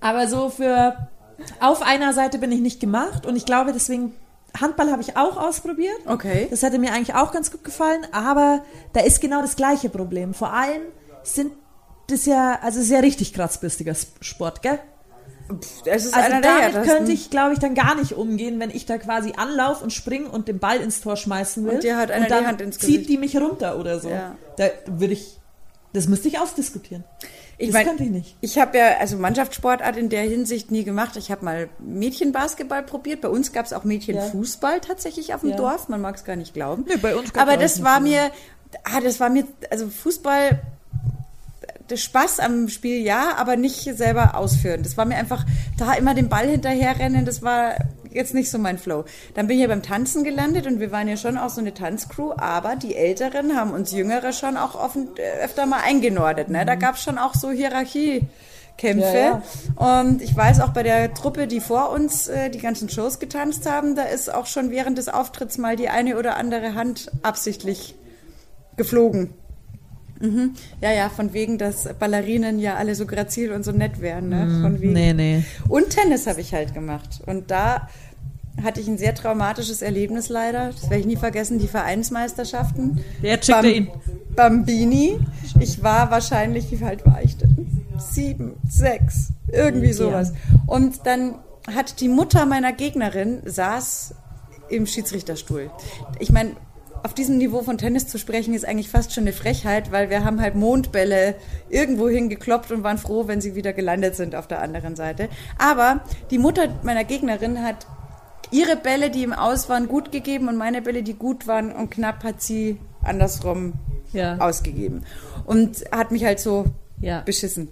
Aber so für auf einer Seite bin ich nicht gemacht und ich glaube deswegen Handball habe ich auch ausprobiert.
Okay.
Das hätte mir eigentlich auch ganz gut gefallen, aber da ist genau das gleiche Problem. Vor allem sind das ja, also ist ja richtig kratzbistiger Sport, gell?
Ist
Also
der
damit
härtesten.
könnte ich, glaube ich, dann gar nicht umgehen, wenn ich da quasi anlauf und spring und den Ball ins Tor schmeißen will.
Und dir hat einer
und dann
die Hand ins
zieht
Gesicht.
die mich runter oder so.
Ja.
Da würde ich, das müsste ich ausdiskutieren.
Ich
das
mein,
könnte ich nicht.
Ich habe ja also Mannschaftssportart in der Hinsicht nie gemacht. Ich habe mal Mädchenbasketball probiert. Bei uns gab es auch Mädchenfußball tatsächlich auf dem
Ja.
Dorf. Man mag es gar nicht glauben.
Nee, bei uns
Aber das war mir, ah, das war mir, also Fußball, Spaß am Spiel ja, aber nicht selber ausführen. Das war mir einfach, da immer den Ball hinterherrennen, das war jetzt nicht so mein Flow. Dann bin ich ja beim Tanzen gelandet und wir waren ja schon auch so eine Tanzcrew, aber die Älteren haben uns Jüngere schon auch offen, äh, öfter mal eingenordet. Ne? Da gab es schon auch so Hierarchiekämpfe.
Mhm. Ja,
Und ich weiß auch bei der Truppe, die vor uns äh, die ganzen Shows getanzt haben, da ist auch schon während des Auftritts mal die eine oder andere Hand absichtlich geflogen. Mhm. Ja, ja, von wegen, dass Ballerinen ja alle so grazil und so nett wären. Ne? Von wegen.
Mhm. Nee, nee.
Und Tennis habe ich halt gemacht. Und da hatte ich ein sehr traumatisches Erlebnis leider. Das werde ich nie vergessen, die Vereinsmeisterschaften.
Der schickt er ihn.
Bambini. Ich war wahrscheinlich, wie alt war ich denn? Sieben, sechs, irgendwie sowas. Und dann hat die Mutter meiner Gegnerin saß im Schiedsrichterstuhl. Ich meine, auf diesem Niveau von Tennis zu sprechen, ist eigentlich fast schon eine Frechheit, weil wir haben halt Mondbälle irgendwo hingekloppt und waren froh, wenn sie wieder gelandet sind auf der anderen Seite. Aber die Mutter meiner Gegnerin hat ihre Bälle, die im Aus waren, gut gegeben und meine Bälle, die gut waren und knapp hat sie andersrum
Ja.
ausgegeben. Und hat mich halt so
Ja.
beschissen.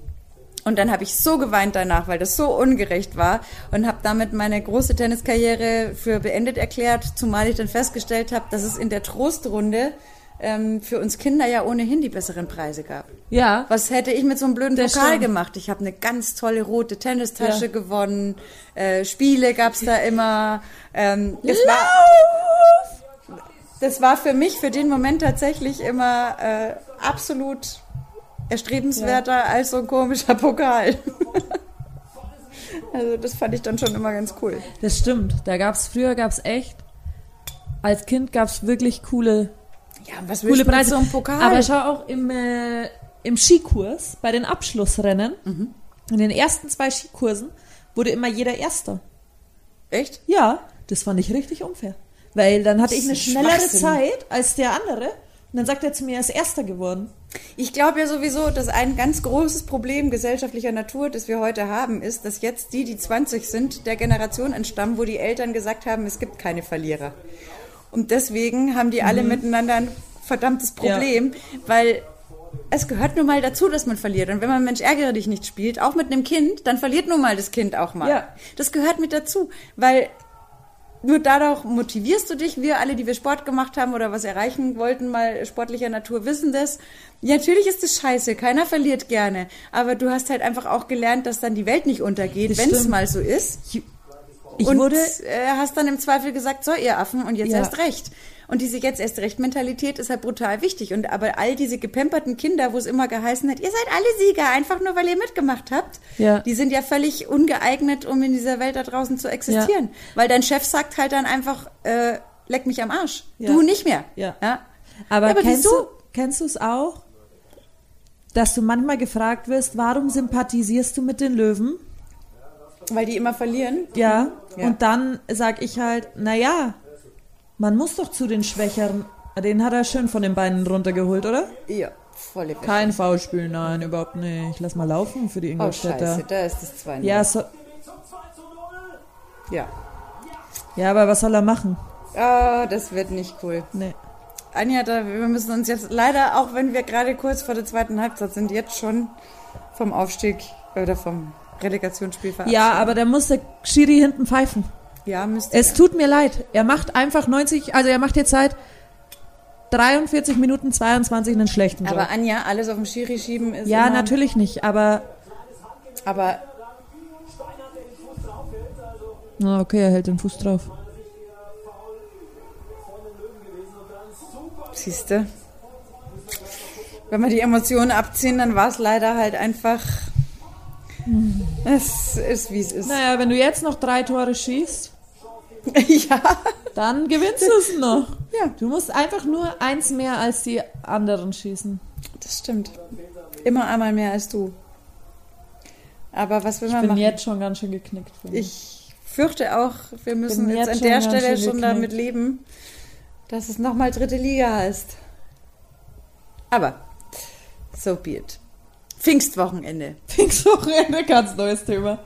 Und dann habe ich so geweint danach, weil das so ungerecht war und habe damit meine große Tenniskarriere für beendet erklärt, zumal ich dann festgestellt habe, dass es in der Trostrunde ähm, für uns Kinder ja ohnehin die besseren Preise gab.
Ja.
Was hätte ich mit so einem blöden
Das
Pokal
stimmt.
gemacht? Ich habe eine ganz tolle rote Tennistasche
Ja.
gewonnen, äh, Spiele gab's da immer. Ähm, es war, das war für mich für den Moment tatsächlich immer äh, absolut erstrebenswerter als so ein komischer Pokal. also das fand ich dann schon immer ganz cool.
Das stimmt. Da gab's früher gab's echt. Als Kind gab's wirklich coole,
Ja, was
coole Preise.
so einem Pokal?
Aber schau auch im, äh, im Skikurs bei den Abschlussrennen.
Mhm.
In den ersten zwei Skikursen wurde immer jeder Erster.
Echt?
Ja, das fand ich richtig unfair. Weil dann hatte ich eine schnellere. Zeit als der andere. Und dann sagt er zu mir, er ist Erster geworden.
Ich glaube ja sowieso, dass ein ganz großes Problem gesellschaftlicher Natur, das wir heute haben, ist, dass jetzt die, die 20 sind, der Generation entstammen, wo die Eltern gesagt haben, es gibt keine Verlierer. Und deswegen haben die alle miteinander ein verdammtes Problem, weil es gehört nun mal dazu, dass man verliert. Und wenn man Mensch ärgere dich nicht spielt, auch mit einem Kind, dann verliert nun mal das Kind auch mal.
Ja.
Das gehört mit dazu, weil nur dadurch motivierst du dich. Wir alle, die wir Sport gemacht haben oder was erreichen wollten, mal sportlicher Natur, wissen das. Ja, natürlich ist das scheiße, keiner verliert gerne. Aber du hast halt einfach auch gelernt, dass dann die Welt nicht untergeht, wenn es mal so ist.
Ich
und
wurde,
äh, hast dann im Zweifel gesagt, so ihr Affen und jetzt
Ja.
erst recht. Und diese jetzt erst recht Mentalität ist halt brutal wichtig. Und aber all diese gepemperten Kinder, wo es immer geheißen hat, ihr seid alle Sieger, einfach nur weil ihr mitgemacht habt,
Ja.
die sind ja völlig ungeeignet, um in dieser Welt da draußen zu existieren. Weil dein Chef sagt halt dann einfach, äh, leck mich am Arsch.
Ja.
Du nicht mehr.
Ja.
ja?
aber,
Ja, aber
kennst,
wieso?
du, kennst du es auch, dass du manchmal gefragt wirst, warum sympathisierst du mit den Löwen?
Weil die immer verlieren.
Ja.
Ja.
Und dann sag ich halt, na ja, man muss doch zu den Schwächeren. Den hat er schön von den Beinen runtergeholt, oder?
Ja, volle Wäsche.
Kein Foulspiel, nein, überhaupt nicht. Lass mal laufen für die
Oh,
Ingolstädter.
scheiße, da ist das 2
ja, so,
ja.
ja, aber was soll er machen?
Ah, das wird nicht cool.
Nee.
Anja, da, wir müssen uns jetzt leider, auch wenn wir gerade kurz vor der zweiten Halbzeit sind, jetzt schon vom Aufstieg oder vom Relegationsspiel verabschieden.
Ja, aber da muss der Schiri hinten pfeifen.
Ja, müsste
Es tut mir leid. Er macht einfach 90, also er macht jetzt seit 43 Minuten 22 einen schlechten Job.
Aber Anja, alles auf den Schiri schieben ist
ja, natürlich nicht, aber
Aber
Na, okay, er hält den Fuß drauf.
siehste, wenn wir die Emotionen abziehen, dann war es leider halt einfach. Es ist wie es ist.
Naja, wenn du jetzt noch drei Tore schießt,
ja.
dann gewinnst du es noch.
Ja.
Du musst einfach nur eins mehr als die anderen schießen.
Das stimmt. Immer einmal mehr als du. Aber was will
Ich
man
bin
machen?
jetzt schon ganz schön geknickt. finde
Ich fürchte auch, wir müssen
Bin
jetzt,
jetzt
an der Stelle schon
geknickt.
damit leben, dass es nochmal dritte Liga heißt. Aber, so be it. Pfingstwochenende.
Pfingstwochenende, ganz neues Thema.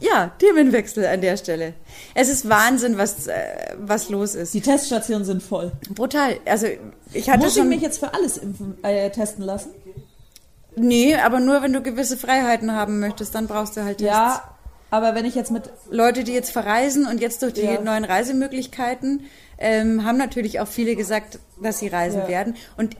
Ja, Themenwechsel an der Stelle. Es ist Wahnsinn, was, äh, was los ist.
Die Teststationen sind voll.
Brutal. Also, ich hatte
Muss ich
schon.
mich jetzt für alles impfen, äh, testen lassen?
nee, aber nur wenn du gewisse Freiheiten haben möchtest, dann brauchst du halt Tests.
Ja, aber wenn ich jetzt mit
Leute, die jetzt verreisen und jetzt durch die
Ja.
neuen Reisemöglichkeiten, ähm, haben natürlich auch viele gesagt, dass sie reisen
Ja.
werden. Und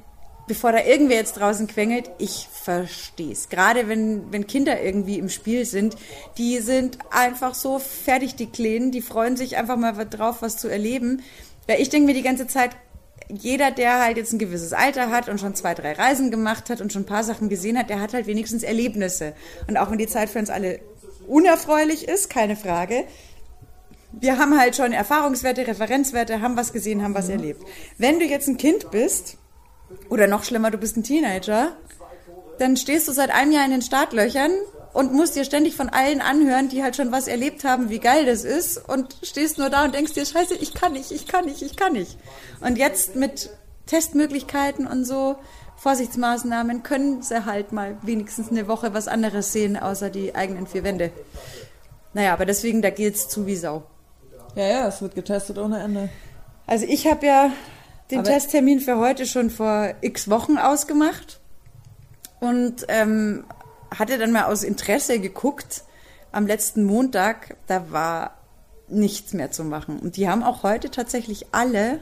bevor da irgendwer jetzt draußen quengelt, ich verstehe es. Gerade wenn, wenn Kinder irgendwie im Spiel sind, die sind einfach so fertig, die Kleinen, die freuen sich einfach mal drauf, was zu erleben. Weil ich denke mir die ganze Zeit, jeder, der halt jetzt ein gewisses Alter hat und schon zwei, drei Reisen gemacht hat und schon ein paar Sachen gesehen hat, der hat halt wenigstens Erlebnisse. Und auch wenn die Zeit für uns alle unerfreulich ist, keine Frage, wir haben halt schon Erfahrungswerte, Referenzwerte, haben was gesehen, haben was erlebt. Wenn du jetzt ein Kind bist, oder noch schlimmer, du bist ein Teenager, dann stehst du seit einem Jahr in den Startlöchern und musst dir ständig von allen anhören, die halt schon was erlebt haben, wie geil das ist und stehst nur da und denkst dir, scheiße, ich kann nicht, ich kann nicht, ich kann nicht. Und jetzt mit Testmöglichkeiten und so, Vorsichtsmaßnahmen, können sie halt mal wenigstens eine Woche was anderes sehen, außer die eigenen vier Wände. Naja, aber deswegen, da geht's zu wie Sau.
Ja, ja, es wird getestet ohne Ende.
Also ich habe ja den
Aber-
Testtermin für heute schon vor x Wochen ausgemacht und ähm, hatte dann mal aus Interesse geguckt am letzten Montag, da war nichts mehr zu machen. Und die haben auch heute tatsächlich alle,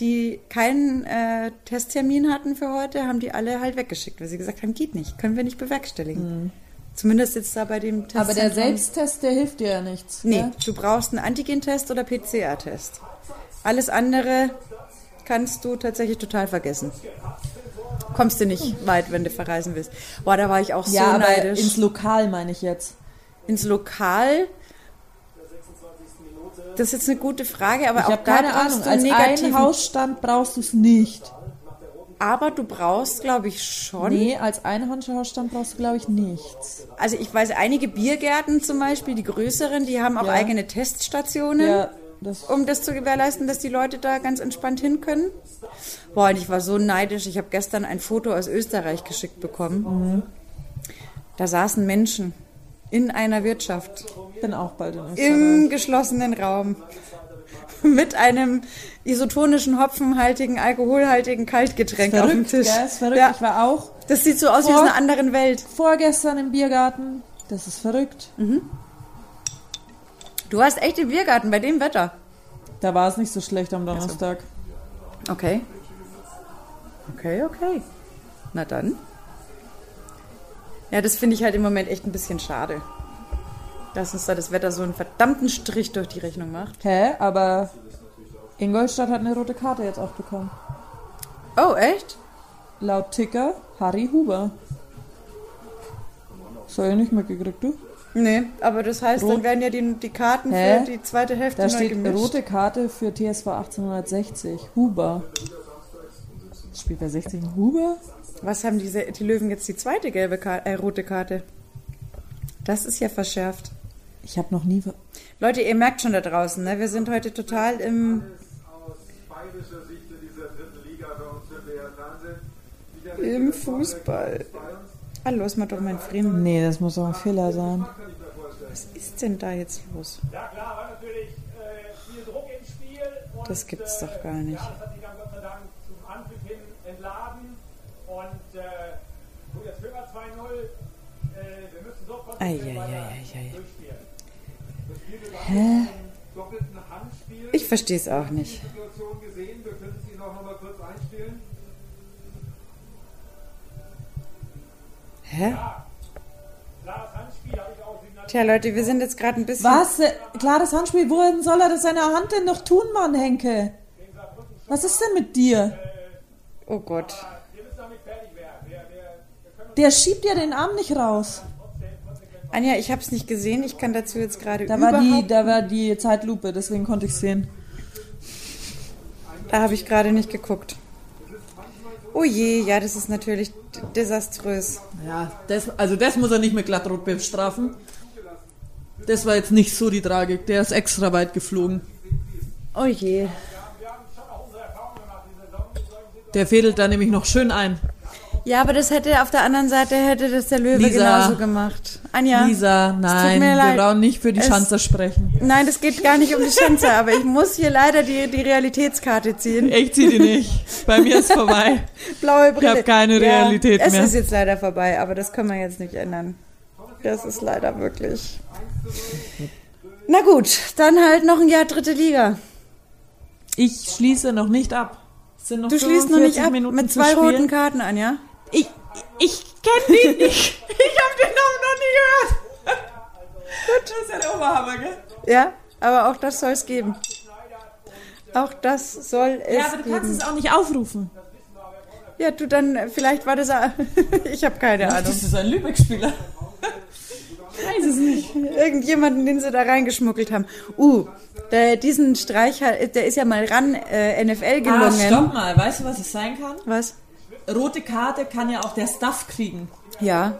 die keinen äh, Testtermin hatten für heute, haben die alle halt weggeschickt, weil sie gesagt haben, geht nicht, können wir nicht bewerkstelligen. Zumindest jetzt da bei dem Test.
Mhm. Aber der Selbsttest, der hilft dir ja nichts.
Nee,
gell?
du brauchst einen Antigentest oder PCR-Test. Alles andere kannst du tatsächlich total vergessen. Kommst du nicht weit, wenn du verreisen willst. Boah, da war ich auch so
Ja, aber
neidisch.
ins Lokal meine ich jetzt.
ins Lokal. Das ist jetzt eine gute Frage, aber
Ich
auch da
keine
brauchst
Ahnung.
du
Als
negativen.
Hausstand brauchst du es nicht.
aber du brauchst, glaube ich, schon.
Nee, als Einhornhausstand brauchst du, glaube ich, nichts.
Also ich weiß, einige Biergärten zum Beispiel, die größeren, die haben auch
Ja.
eigene Teststationen.
Ja,
um das zu gewährleisten, dass die Leute da ganz entspannt hin können. Boah, und ich war so neidisch. Ich habe gestern ein Foto aus Österreich geschickt bekommen. Da saßen Menschen in einer Wirtschaft,
bin auch bald in Österreich.
im geschlossenen Raum, mit einem isotonischen, hopfenhaltigen, alkoholhaltigen Kaltgetränk auf dem
verrückt,
Tisch.
gell? Ist verrückt.
Ja,
Ich war auch
das sieht so aus wie
Vor-
aus einer anderen Welt.
vorgestern im Biergarten. Das ist verrückt.
Du hast echt im Biergarten bei dem Wetter.
Da war es nicht so schlecht am Donnerstag.
Okay. Okay, okay. Na dann. Ja, das finde ich halt im Moment echt ein bisschen schade. Dass uns da das Wetter so einen verdammten Strich durch die Rechnung macht.
Hä? Aber Ingolstadt hat eine rote Karte jetzt auch bekommen.
Oh, echt?
Laut Ticker Harry Huber. Soll ich nicht mitgekriegt, du?
Nee, aber das heißt,
Rot.
dann werden ja die, die Karten
Hä?
für die zweite Hälfte
Da
neu
steht
gemischt.
rote Karte für TSV 1860. Huber. Spielt bei 60 ein Huber?
Was haben diese, die Löwen jetzt die zweite gelbe Karte, äh, rote Karte? Das ist ja verschärft.
Ich habe noch nie.
Leute, ihr merkt schon da draußen, ne? wir sind heute total im.
Aus bayerischer Sicht in dieser dritten Liga bei uns im BR Fernsehen. Wieder
im Fußball. Ah, los mal doch mein Frieden.
Nee, das muss doch ein Fehler sein.
Was ist denn da jetzt los?
Ja klar, war natürlich äh, viel Druck im Spiel. Und,
Das gibt's doch gar nicht.
Ja, das hat sich dann Gott sei Dank zum Anpfiff hin entladen. Und äh, so, jetzt führen wir 2-0. Äh, wir müssen sofort durchspielen.
Hä?
Doppelten Handspiel.
Ich verstehe es auch nicht.
Situation gesehen. Wir können auch noch mal kurz einspielen.
Hä? Tja, Leute, wir sind jetzt gerade ein bisschen.
Was? Klares Handspiel? Wohin soll er das seine Hand denn noch tun, Mann, Henke? Was ist denn mit dir?
Oh Gott.
Der schiebt ja den Arm nicht raus.
Anja, ich habe es nicht gesehen. Ich kann dazu jetzt gerade
Da war, die, da war die Zeitlupe, deswegen konnte ich sehen.
Da habe ich gerade nicht geguckt. Oh je, ja, das ist natürlich desaströs.
Ja, das, also das muss er nicht mit Glattrot bestrafen. Das war jetzt nicht so die Tragik. Der ist extra weit geflogen.
Oh je.
Der fädelt da nämlich noch schön ein.
Ja, aber das hätte auf der anderen Seite hätte das der Löwe
Lisa.
genauso gemacht. Anja.
Lisa, nein, wir brauchen nicht für die
Es-
Schanzer sprechen.
Nein, das geht gar nicht um die Schanze, aber ich muss hier leider die, die Realitätskarte ziehen.
Ich zieh die nicht. Bei mir ist vorbei.
Blaue Brille.
hab keine Realität
es
mehr.
Es ist jetzt leider vorbei, aber das können wir jetzt nicht ändern. Das ist leider wirklich. Na gut, dann halt noch ein Jahr dritte Liga.
Ich schließe noch nicht ab. Es sind noch
Du schließt noch nicht
45
ab
Minuten
mit zwei roten Karten, Anja.
Ich, ich kenne den nicht. Ich habe den Namen noch nie gehört. Das ist ja der Oberhammer, gell?
Ja, aber auch das soll es geben. Auch das soll es
Ja, aber du kannst
geben.
es auch nicht aufrufen.
Ja, du dann, äh, vielleicht war das. ich habe keine Ahnung.
Das ist ein Lübeck-Spieler. Weiß es nicht.
Irgendjemanden, den sie da reingeschmuggelt haben. Uh, der, diesen Streich, hat- der ist ja mal ran äh, NFL gelungen.
Ah, stopp mal. Weißt du, was es sein kann?
Was?
Rote Karte kann ja auch der Staff kriegen.
Ja.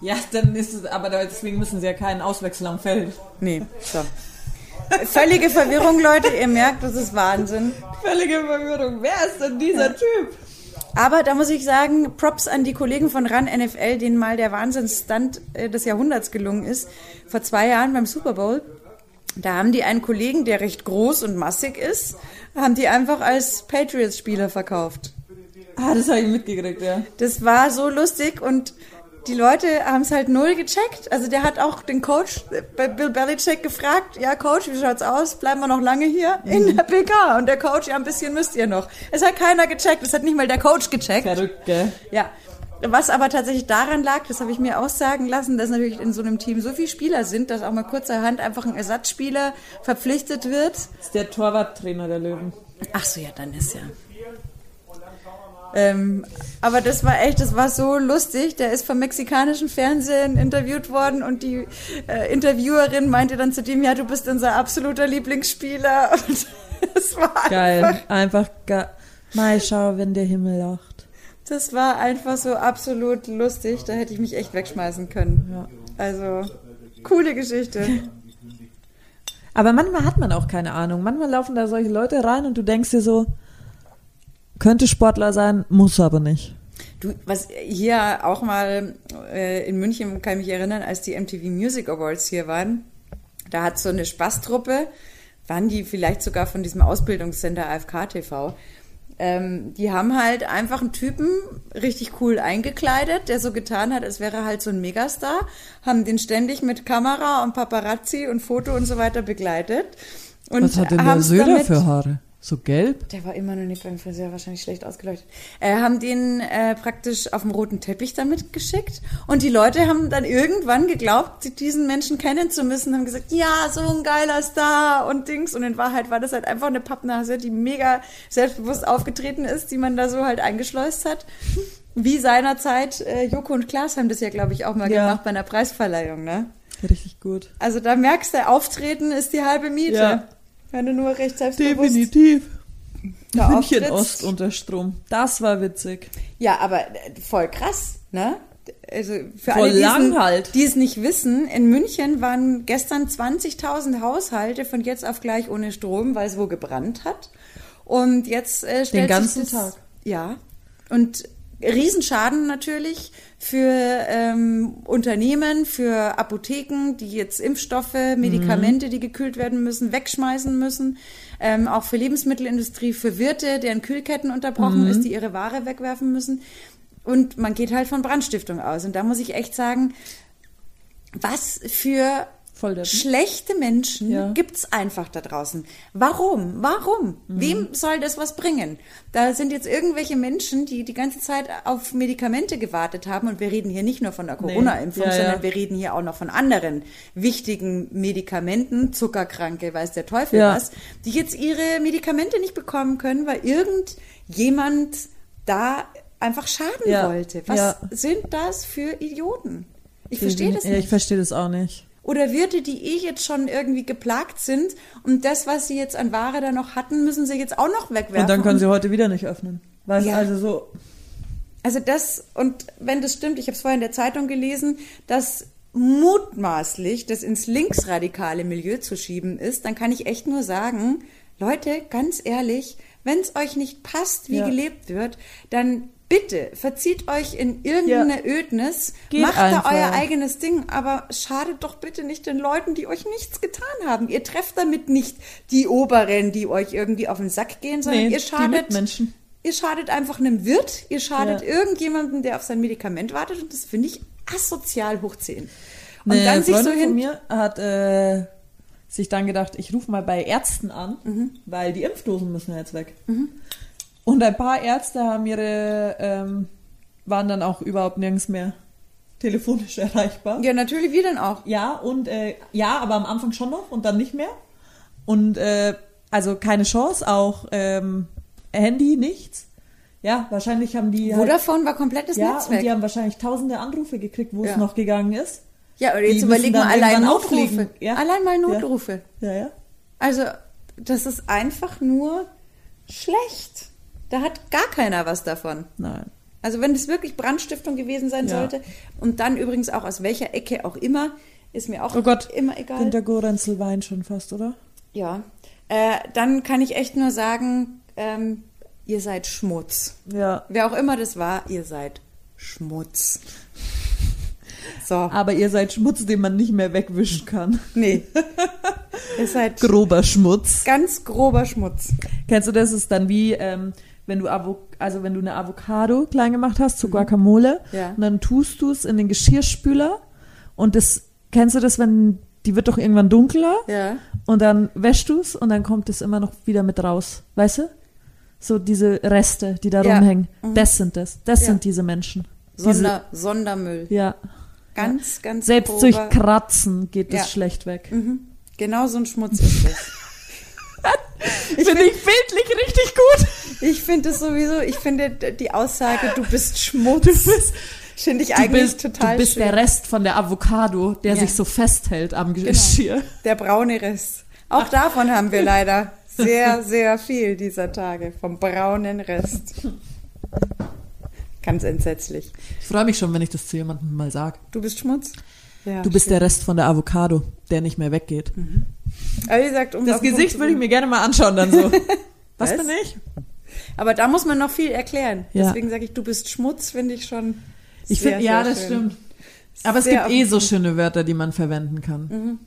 Ja, dann ist es, aber deswegen müssen sie ja keinen Auswechsel am Feld.
Nee, so. Völlige Verwirrung, Leute. Ihr merkt, das ist Wahnsinn.
Völlige Verwirrung. Wer ist denn dieser Typ?
Aber da muss ich sagen, Props an die Kollegen von RAN NFL, denen mal der Wahnsinnsstunt äh, des Jahrhunderts gelungen ist. Vor zwei Jahren beim Super Bowl. Da haben die einen Kollegen, der recht groß und massig ist, haben die einfach als Patriots-Spieler verkauft.
Ah, das habe ich mitgekriegt, ja.
Das war so lustig und die Leute haben es halt null gecheckt. Also der hat auch den Coach äh, bei Bill Belichick gefragt, ja Coach, wie schaut's aus? Bleiben wir noch lange hier in der PK? Und der Coach, ja ein bisschen müsst ihr noch. Es hat keiner gecheckt, es hat nicht mal der Coach gecheckt.
Verrückt, gell?
Ja. Was aber tatsächlich daran lag, das habe ich mir aussagen lassen, dass natürlich in so einem Team so viele Spieler sind, dass auch mal kurzerhand einfach ein Ersatzspieler verpflichtet wird.
Das ist der Torwarttrainer der Löwen.
Ach so, ja, dann ist ja. Ähm, aber das war echt, das war so lustig. Der ist vom mexikanischen Fernsehen interviewt worden und die äh, Interviewerin meinte dann zu dem, ja, du bist unser absoluter Lieblingsspieler. Und das war
Geil.
einfach,
Einfach geil. Mal schau, wenn der Himmel lacht.
das war einfach so absolut lustig. Da hätte ich mich echt wegschmeißen können.
Ja.
Also, coole Geschichte.
Aber manchmal hat man auch keine Ahnung. Manchmal laufen da solche Leute rein und du denkst dir so, könnte Sportler sein, muss aber nicht.
Du, was hier auch mal äh, in München, kann ich mich erinnern, als die MTV Music Awards hier waren, da hat so eine Spaßtruppe, waren die vielleicht sogar von diesem Ausbildungscenter AFK TV, ähm, die haben halt einfach einen Typen richtig cool eingekleidet, der so getan hat, als wäre er halt so ein Megastar, haben den ständig mit Kamera und Paparazzi und Foto und so weiter begleitet. Und
Was hat denn der Söder
damit-
für Haare? So gelb?
Der war immer noch nicht beim Friseur, wahrscheinlich schlecht ausgeleuchtet. Äh, haben den äh, praktisch auf dem roten Teppich damit geschickt. Und die Leute haben dann irgendwann geglaubt, diesen Menschen kennen zu müssen, haben gesagt, ja, so ein geiler Star und Dings. Und in Wahrheit war das halt einfach eine Pappnase, die mega selbstbewusst aufgetreten ist, die man da so halt eingeschleust hat. Wie seinerzeit äh, Joko und Klaas haben das ja, glaube ich, auch mal
Ja.
gemacht bei einer Preisverleihung, ne?
Richtig gut.
Also da merkst du, Auftreten ist die halbe Miete.
Ja.
Wenn du nur recht selbstbewusst
Definitiv.
da
München. Ost unter Strom. Das war witzig.
Ja, aber äh, voll krass, ne? Also für
Voll
alle, die
lang
es-
halt.
die es nicht wissen, in München waren gestern 20.000 Haushalte von jetzt auf gleich ohne Strom, weil es wo gebrannt hat. Und jetzt äh, stellt
ganzen
sich das,
Tag.
Ja. Und Riesenschaden natürlich für ähm, Unternehmen, für Apotheken, die jetzt Impfstoffe, Medikamente, die gekühlt werden müssen, wegschmeißen müssen. Ähm, auch für Lebensmittelindustrie, für Wirte, deren Kühlketten unterbrochen ist, die ihre Ware wegwerfen müssen. Und man geht halt von Brandstiftung aus. Und da muss ich echt sagen, was für schlechte Menschen
Ja.
gibt's einfach da draußen. Warum? Warum?
Mhm.
Wem soll das was bringen? Da sind jetzt irgendwelche Menschen, die die ganze Zeit auf Medikamente gewartet haben. Und wir reden hier nicht nur von der Corona-Impfung,
Ja, ja.
sondern wir reden hier auch noch von anderen wichtigen Medikamenten, Zuckerkranke, weiß der Teufel
Ja.
was, die jetzt ihre Medikamente nicht bekommen können, weil irgendjemand da einfach schaden
Ja.
wollte. Was
Ja.
sind das für Idioten? Ich verstehe das
Ja,
nicht.
ich verstehe das auch nicht.
Oder Wirte, die eh jetzt schon irgendwie geplagt sind und das, was sie jetzt an Ware da noch hatten, müssen sie jetzt auch noch wegwerfen.
Und dann können sie heute wieder nicht öffnen. Weißt
Ja.
also so.
Also das, und wenn das stimmt, ich habe es vorhin in der Zeitung gelesen, dass mutmaßlich das ins linksradikale Milieu zu schieben ist, dann kann ich echt nur sagen, Leute, ganz ehrlich, wenn es euch nicht passt, wie
Ja.
gelebt wird, dann bitte verzieht euch in irgendeine Ödnis,
Geht
macht
einfach.
da euer eigenes Ding, aber schadet doch bitte nicht den Leuten, die euch nichts getan haben. Ihr trefft damit nicht die Oberen, die euch irgendwie auf den Sack gehen, sondern
Nee,
ihr schadet
Mitmenschen.
Ihr schadet einfach einem Wirt, ihr schadet
Ja.
irgendjemandem, der auf sein Medikament wartet und das finde ich asozial hoch 10. Und
Eine
dann sich so
Freundin von
hin.
mir hat äh, sich dann gedacht, ich rufe mal bei Ärzten an,
Mhm.
weil die Impfdosen müssen ja jetzt weg. Und ein paar Ärzte haben ihre, ähm, waren dann auch überhaupt nirgends mehr telefonisch erreichbar.
Ja, natürlich, wir dann auch.
Ja, und äh, ja, aber am Anfang schon noch und dann nicht mehr. Und äh, also keine Chance, auch ähm, Handy, nichts. Ja, wahrscheinlich haben die halt,
Vodafone war komplettes
ja,
Netz
und die haben wahrscheinlich tausende Anrufe gekriegt, wo
Ja.
es noch gegangen ist.
ja, oder jetzt
müssen
überleg mal
dann
allein Notrufe.
Ja.
Allein mal
Ja.
Notrufe.
Ja, ja.
Also, das ist einfach nur schlecht. Da hat gar keiner was davon.
Nein.
Also wenn es wirklich Brandstiftung gewesen sein
Ja.
sollte und dann übrigens auch aus welcher Ecke auch immer, ist mir auch
Oh Gott,
immer egal.
Günter Gorenzel weint schon fast, oder?
Ja, äh, dann kann ich echt nur sagen, ähm, ihr seid Schmutz.
Ja.
Wer auch immer das war, ihr seid Schmutz. So,
Aber ihr seid Schmutz, den man nicht mehr wegwischen kann.
nee. ihr seid
Grober Schmutz.
ganz grober Schmutz.
Kennst du das? Ist dann wie, ähm, wenn du Avo also wenn du eine Avocado klein gemacht hast zu Guacamole
Mhm. Ja.
und dann tust du es in den Geschirrspüler und das kennst du das, wenn die wird doch irgendwann dunkler
Ja.
und dann wäschst du es und dann kommt es immer noch wieder mit raus, weißt du? So diese Reste, die da
Ja.
rumhängen.
Mhm.
Das sind es. Das
Ja.
sind diese Menschen. Diese,
Sonder, Sondermüll.
ja.
Ganz, ganz
Selbst
grober-
durch Kratzen geht das schlecht weg.
Mhm. Genau so ein Schmutz ist es.
Ich finde ich bildlich richtig gut.
Ich finde es sowieso, ich finde die Aussage, du bist Schmutz,
Du bist,
finde ich eigentlich
bist,
total
du bist
schön.
der Rest von der Avocado, der
Ja.
sich so festhält am Geschirr.
Der braune Rest. Auch davon haben wir leider sehr, sehr viel dieser Tage. Vom braunen Rest. Ganz entsetzlich.
Ich freue mich schon, wenn ich das zu jemandem mal sage.
Du bist Schmutz? Ja,
Du bist
schön.
der Rest von der Avocado, der nicht mehr weggeht.
Aber wie gesagt, um
Das Gesicht würde ich mir gerne mal anschauen dann so. Was
Was?
bin ich?
Aber da muss man noch viel erklären.
Ja.
Deswegen sage ich, du bist Schmutz, finde ich schon.
Ich
sehr,
finde, ja, das
schön.
stimmt. Aber es
Sehr
gibt
auf
eh so schöne Wörter, die man verwenden kann.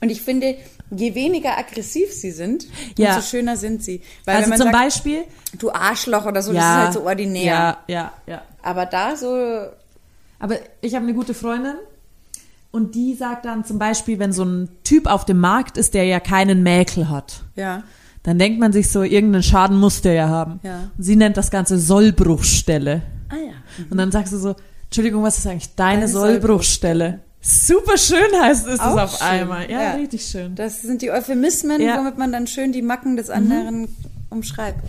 Und ich finde, je weniger aggressiv sie sind,
Ja.
umso schöner sind sie. Weil
also zum
sagt,
Beispiel.
du Arschloch oder so,
ja,
das ist halt so ordinär.
Ja, ja, ja.
Aber da so,
Aber ich habe eine gute Freundin Und die sagt dann zum Beispiel, wenn so ein Typ auf dem Markt ist, der ja keinen Mäkel hat,
Ja.
Dann denkt man sich so, irgendeinen Schaden muss der ja haben.
Ja.
Und sie nennt das Ganze Sollbruchstelle.
Ah ja.
Und dann sagst du so, Entschuldigung, was ist eigentlich deine,
Deine
Sollbruchstelle? Super schön heißt es
Auch
auf
schön,
einmal. Ja,
ja.
richtig schön.
Das sind die Euphemismen,
Ja.
womit man dann schön die Macken des anderen umschreibt.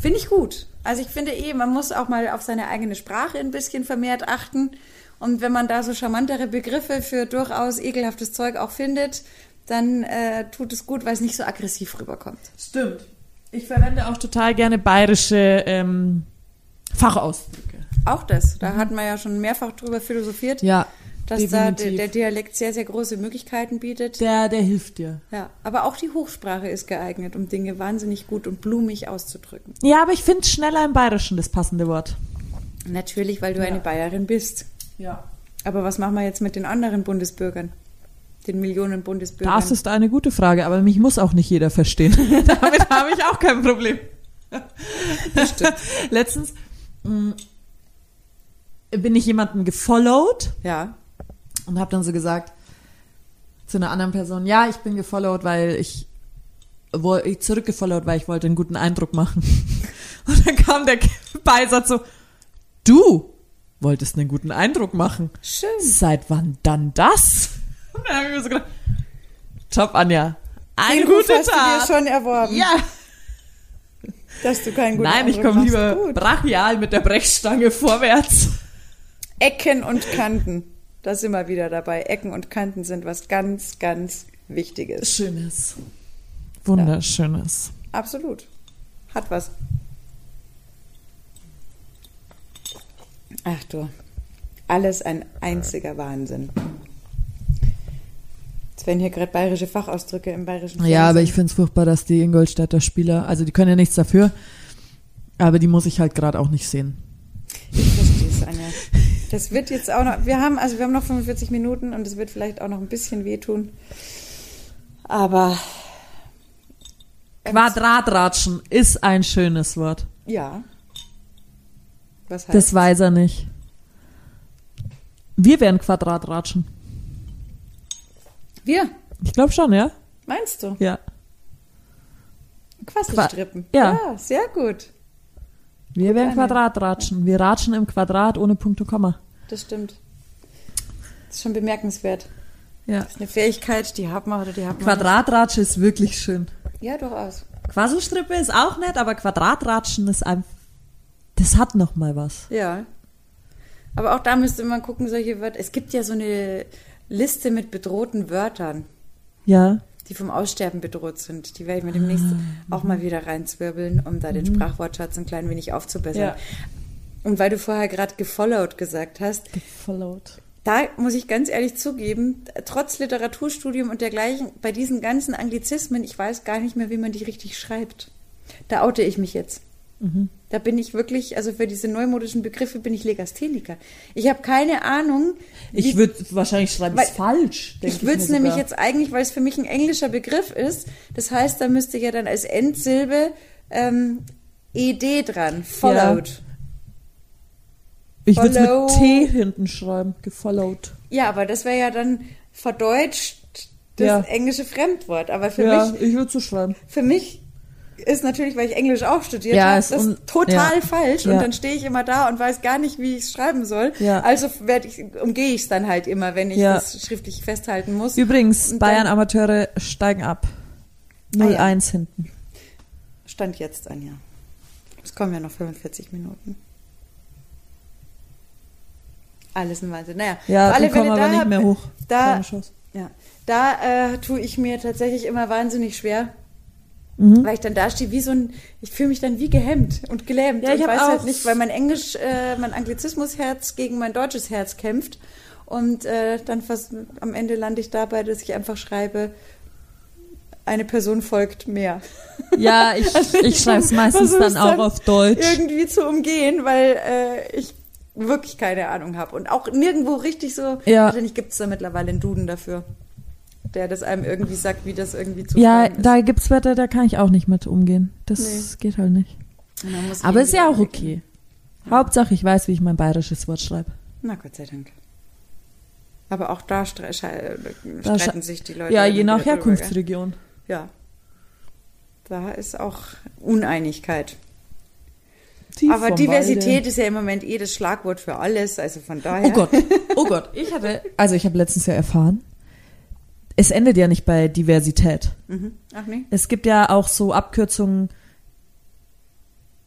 Finde ich gut. Also ich finde eh, man muss auch mal auf seine eigene Sprache ein bisschen vermehrt achten. Und wenn man da so charmantere Begriffe für durchaus ekelhaftes Zeug auch findet, dann äh, tut es gut, weil es nicht so aggressiv rüberkommt.
Stimmt. Ich verwende auch total gerne bayerische ähm, Fachausdrücke.
Auch das. Da hat man ja schon mehrfach drüber philosophiert,
Ja,
dass da der,
definitiv.
Dialekt sehr, sehr große Möglichkeiten bietet.
der, der hilft dir.
Ja, aber auch die Hochsprache ist geeignet, um Dinge wahnsinnig gut und blumig auszudrücken.
Ja, aber ich finde schneller im Bayerischen das passende Wort.
Natürlich, weil du eine Bayerin bist.
Ja.
Aber was machen wir jetzt mit den anderen Bundesbürgern? Den Millionen Bundesbürgern?
Das ist eine gute Frage, aber mich muss auch nicht jeder verstehen. Damit habe ich auch kein Problem. Letztens mh, bin ich jemanden gefollowt
ja.
und habe dann so gesagt zu einer anderen Person, ja, ich bin gefollowt, weil ich, wo, ich zurückgefollowt, weil ich wollte einen guten Eindruck machen. Und dann kam der Beisatz so, du wolltest einen guten Eindruck machen.
Schön.
Seit wann dann das? Dann habe ich mir so gedacht, top, Anja. Ein
Den Ruf
guter
hast du dir schon erworben,
Ja.
dass du keinen guten
Nein, ich komme lieber
Gut.
brachial mit der Brechstange vorwärts.
Ecken und Kanten. Da sind wir wieder dabei. Ecken und Kanten sind was ganz, ganz Wichtiges.
Schönes. Wunderschönes.
Absolut. Hat was. Ach du. Alles ein einziger Wahnsinn. Jetzt werden hier gerade bayerische Fachausdrücke im bayerischen
Ja, aber
Fernsehen.
ich finde es furchtbar, dass die Ingolstädter Spieler, also die können ja nichts dafür, aber die muss ich halt gerade auch nicht sehen.
Ich verstehe es, Anja. Das wird jetzt auch noch, wir haben, also wir haben noch 45 Minuten und es wird vielleicht auch noch ein bisschen wehtun. Aber
Quadratratschen ist ein schönes Wort.
ja. Was heißt
Das weiß er nicht. Wir wären Quadratratschen.
Wir,
Ich glaube schon, ja?
meinst du?
Ja.
Quasselstrippen.
Ja.
ja, sehr gut.
Wir
Anja.
Quadratratschen. Wir ratschen im Quadrat ohne Punkt und Komma.
Das stimmt. Das ist schon bemerkenswert.
Ja.
Das ist eine Fähigkeit, die hat man oder die hat man.
Quadratratsche ist wirklich schön.
Ja, durchaus.
Quasselstrippe ist auch nett, aber Quadratratschen ist einfach. Das hat noch mal was.
Ja. Aber auch da müsste man gucken, solche Wörter. Es gibt ja so eine Liste mit bedrohten Wörtern,
Ja.
die vom Aussterben bedroht sind. Die werde ich mir demnächst
Ah,
auch mal wieder reinzwirbeln, um da den Sprachwortschatz ein klein wenig aufzubessern.
Mhm. Ja.
Und weil du vorher gerade gefollowt gesagt hast,
Gefollowt.
da muss ich ganz ehrlich zugeben, trotz Literaturstudium und dergleichen, bei diesen ganzen Anglizismen, ich weiß gar nicht mehr, wie man die richtig schreibt. Da oute ich mich jetzt.
Mhm.
Da bin ich wirklich, also für diese neumodischen Begriffe bin ich Legastheniker. Ich habe keine Ahnung.
Ich würde wahrscheinlich schreiben, es falsch.
ich würde es nämlich jetzt eigentlich, weil es für mich ein englischer Begriff ist, das heißt, da müsste ja dann als Endsilbe ähm, ed dran, followed.
Ich würde mit T hinten schreiben. Gefollowt.
Ja, aber das wäre ja dann verdeutscht das
Ja.
englische Fremdwort. Aber für
ja,
mich
ich würde so schreiben.
für mich ist natürlich, weil ich Englisch auch studiert
Ja,
habe,
ist
das
un-
total
ja.
falsch.
Ja.
Und dann stehe ich immer da und weiß gar nicht, wie ich es schreiben soll.
Ja.
Also ich, umgehe ich es dann halt immer, wenn ich das schriftlich festhalten muss.
Übrigens,
Und
Bayern
dann-
Amateure steigen ab.
Ah,
0-1 hinten.
Stand jetzt, Anja. Es kommen ja noch 45 Minuten. Alles ein Wahnsinn. Naja,
Ja,
alle
kommen aber
da,
nicht mehr hoch.
Da, ja, da äh, tue ich mir tatsächlich immer wahnsinnig schwer,
Mhm.
weil ich dann da stehe wie so ein, ich fühle mich dann wie gehemmt und gelähmt
Ja, ich
und weiß
auch-
halt nicht, weil mein Englisch, äh, mein Anglizismusherz gegen mein deutsches Herz kämpft und äh, dann fast am Ende lande ich dabei, dass ich einfach schreibe, eine Person folgt mehr.
Ja, ich, ich schreibe es meistens dann auch
dann
auf Deutsch.
irgendwie zu umgehen, weil äh, ich wirklich keine Ahnung habe und auch nirgendwo richtig so.
Ja.
Wahrscheinlich gibt es da mittlerweile einen Duden dafür, der das einem irgendwie sagt, wie das irgendwie zu
Ja, da gibt's Wörter, da kann ich auch nicht mit umgehen. Das geht halt nicht. Aber ist ja auch okay. Hauptsache, ich weiß, wie ich mein bayerisches Wort schreibe.
Na Gott sei Dank. Aber auch da stre sche-
Da
streiten sich die Leute.
Ja, je nach? Herkunftsregion.
Ja. Da ist auch Uneinigkeit.
Tief
Aber Diversität
Walde.
ist ja im Moment eh das Schlagwort für alles. Also von daher.
Oh Gott, oh Gott. Ich hatte, also ich habe letztens ja erfahren, es endet ja nicht bei Diversität.
Mhm. Ach nee.
Es gibt ja auch so Abkürzungen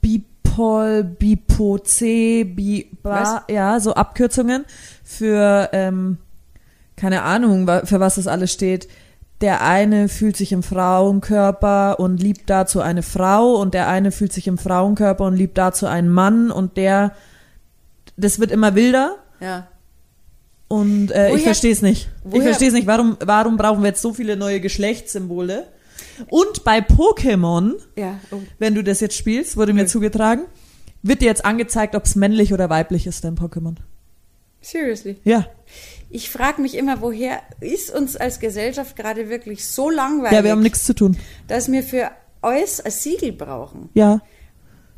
Bipol, Bipo-C, Bi, ba, ja, so Abkürzungen für, ähm, keine Ahnung, für was das alles steht. Der eine fühlt sich im Frauenkörper und liebt dazu eine Frau und der eine fühlt sich im Frauenkörper und liebt dazu einen Mann und der, das wird immer wilder
Ja.
Und äh, ich verstehe es nicht. Ich
woher-
verstehe es nicht. Warum, warum brauchen wir jetzt so viele neue Geschlechtssymbole? Und bei Pokémon,
Ja. Oh.
wenn du das jetzt spielst, wurde mir
Nö.
zugetragen, wird dir jetzt angezeigt, ob es männlich oder weiblich ist, dein Pokémon.
Seriously.
Ja.
Ich frage mich immer, woher ist uns als Gesellschaft gerade wirklich so langweilig,
Ja, wir haben nichts zu tun.
dass wir für euch ein Siegel brauchen.
Ja.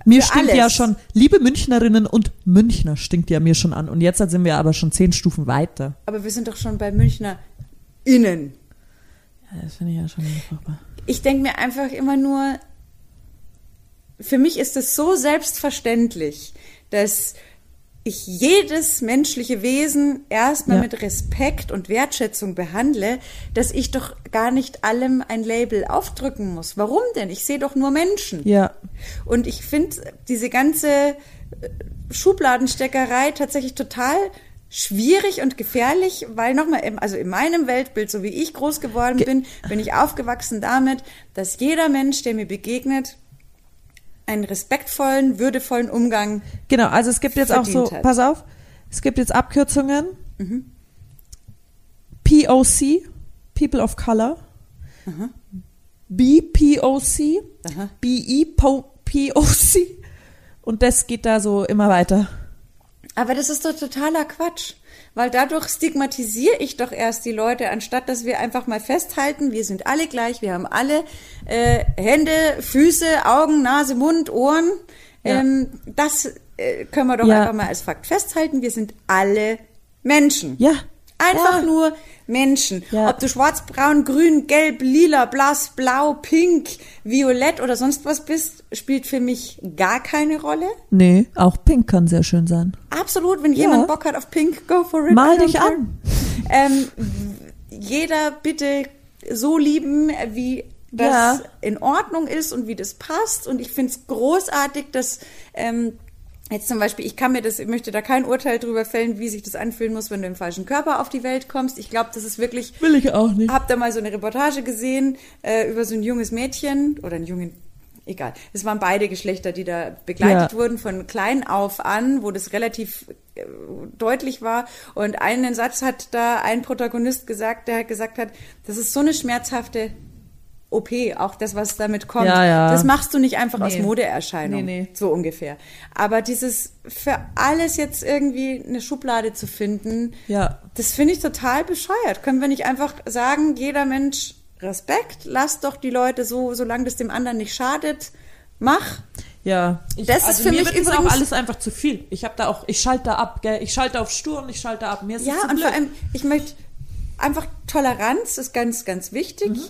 Mir stinkt
alles.
ja schon, liebe Münchnerinnen und Münchner stinkt ja mir schon an. Und jetzt sind wir aber schon zehn Stufen weiter.
Aber wir sind doch schon bei Münchner innen.
Ja, das finde ich ja schon furchtbar.
Ich denke mir einfach immer nur, für mich ist es so selbstverständlich, dass ich jedes menschliche Wesen erstmal
Ja.
mit Respekt und Wertschätzung behandle, dass ich doch gar nicht allem ein Label aufdrücken muss. Warum denn? Ich sehe doch nur Menschen.
Ja.
Und ich finde diese ganze äh, Schubladensteckerei tatsächlich total schwierig und gefährlich, weil nochmal, also in meinem Weltbild, so wie ich groß geworden bin, bin ich aufgewachsen damit, dass jeder Mensch, der mir begegnet, einen respektvollen, würdevollen Umgang.
Genau, also es gibt jetzt auch so,
hat.
pass auf, es gibt jetzt Abkürzungen. POC, People of Color. BPOC,
Aha.
BEPOC. Und das geht da so immer weiter.
Aber das ist doch totaler Quatsch. Weil dadurch stigmatisiere ich doch erst die Leute, anstatt dass wir einfach mal festhalten, wir sind alle gleich, wir haben alle äh, Hände, Füße, Augen, Nase, Mund, Ohren.
Ja.
Ähm, das äh, können wir doch
Ja.
einfach mal als Fakt festhalten. Wir sind alle Menschen.
Ja.
Einfach
ja.
nur Menschen.
Ja.
Ob du schwarz, braun, grün, gelb, lila, blass, blau, pink, violett oder sonst was bist, spielt für mich gar keine Rolle.
Nee, auch Pink kann sehr schön sein.
Absolut, wenn
Ja.
jemand Bock hat auf Pink, go for it.
Mal dich an.
Ähm, jeder bitte so lieben, wie das
Ja.
in Ordnung ist und wie das passt. Und ich finde es großartig, dass ähm, jetzt zum Beispiel, ich kann mir das, ich möchte da kein Urteil drüber fällen, wie sich das anfühlen muss, wenn du im falschen Körper auf die Welt kommst. Ich glaube, das ist wirklich
Will ich auch nicht.
hab da mal so eine Reportage gesehen äh, über so ein junges Mädchen oder einen jungen, egal. Es waren beide Geschlechter, die da begleitet
Ja.
wurden von klein auf an, wo das relativ äh, deutlich war. Und einen Satz hat da ein Protagonist gesagt, der gesagt hat, das ist so eine schmerzhafte OP, auch das, was damit kommt.
Ja, ja.
Das machst du nicht einfach aus
Nee.
Modeerscheinung.
Nee, nee.
So ungefähr. Aber dieses für alles jetzt irgendwie eine Schublade zu finden,
Ja.
das finde ich total bescheuert. Können wir nicht einfach sagen, jeder Mensch Respekt, lass doch die Leute so, solange das dem anderen nicht schadet, mach.
Ja, ich,
Das ist
also
für
mir
mich
das auch
übrigens-
alles einfach zu viel. Ich habe da auch, ich schalte da ab, gell? Ich schalte auf Stur und ich schalte ab. Mir ist
Ja, und
blöd.
vor allem, ich möchte einfach Toleranz ist ganz, ganz wichtig.
Mhm.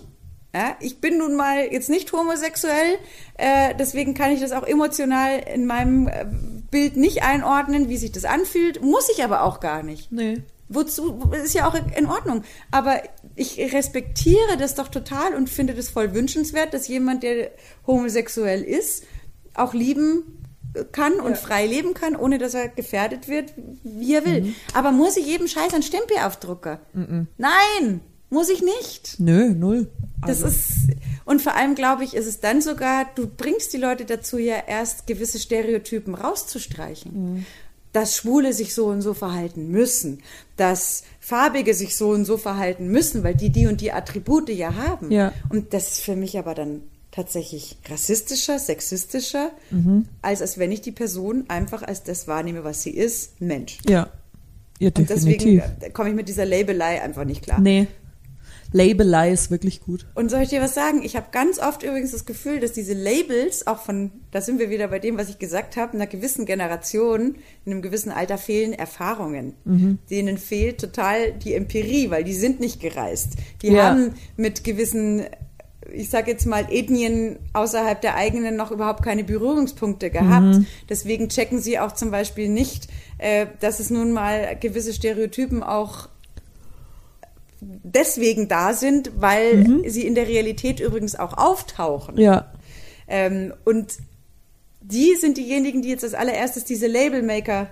Ja, ich bin nun mal jetzt nicht homosexuell, äh, deswegen kann ich das auch emotional in meinem äh, Bild nicht einordnen, wie sich das anfühlt. Muss ich aber auch gar nicht.
nee.
Wozu? Ist ja auch in Ordnung. Aber ich respektiere das doch total und finde das voll wünschenswert, dass jemand, der homosexuell ist, auch lieben kann und frei leben kann, ohne dass er gefährdet wird, wie er will. Aber muss ich jedem Scheiß einen Stempel aufdrucken? Nein, muss ich nicht.
Nö, null.
Das
Also,
ist, und vor allem glaube ich, ist es dann sogar, du bringst die Leute dazu ja erst gewisse Stereotypen rauszustreichen.
Mhm.
Dass Schwule sich so und so verhalten müssen, dass Farbige sich so und so verhalten müssen, weil die die und die Attribute ja haben.
Ja.
Und das ist für mich aber dann tatsächlich rassistischer, sexistischer,
Mhm.
als als wenn ich die Person einfach als das wahrnehme, was sie ist, Mensch.
ja. Ja,
Und
definitiv.
deswegen äh, komme ich mit dieser Labelei einfach nicht klar.
Nee. Labelei ist wirklich gut.
Und soll ich dir was sagen? Ich habe ganz oft übrigens das Gefühl, dass diese Labels auch von, da sind wir wieder bei dem, was ich gesagt habe, einer gewissen Generation, in einem gewissen Alter fehlen Erfahrungen.
Mhm.
Denen fehlt total die Empirie, weil die sind nicht gereist. Die
Ja.
haben mit gewissen, ich sage jetzt mal, Ethnien außerhalb der eigenen noch überhaupt keine Berührungspunkte gehabt.
Mhm.
Deswegen checken sie auch zum Beispiel nicht, äh, dass es nun mal gewisse Stereotypen auch deswegen da sind, weil
Mhm.
sie in der Realität übrigens auch auftauchen.
Ja.
Ähm, und die sind diejenigen, die jetzt als allererstes diese Labelmaker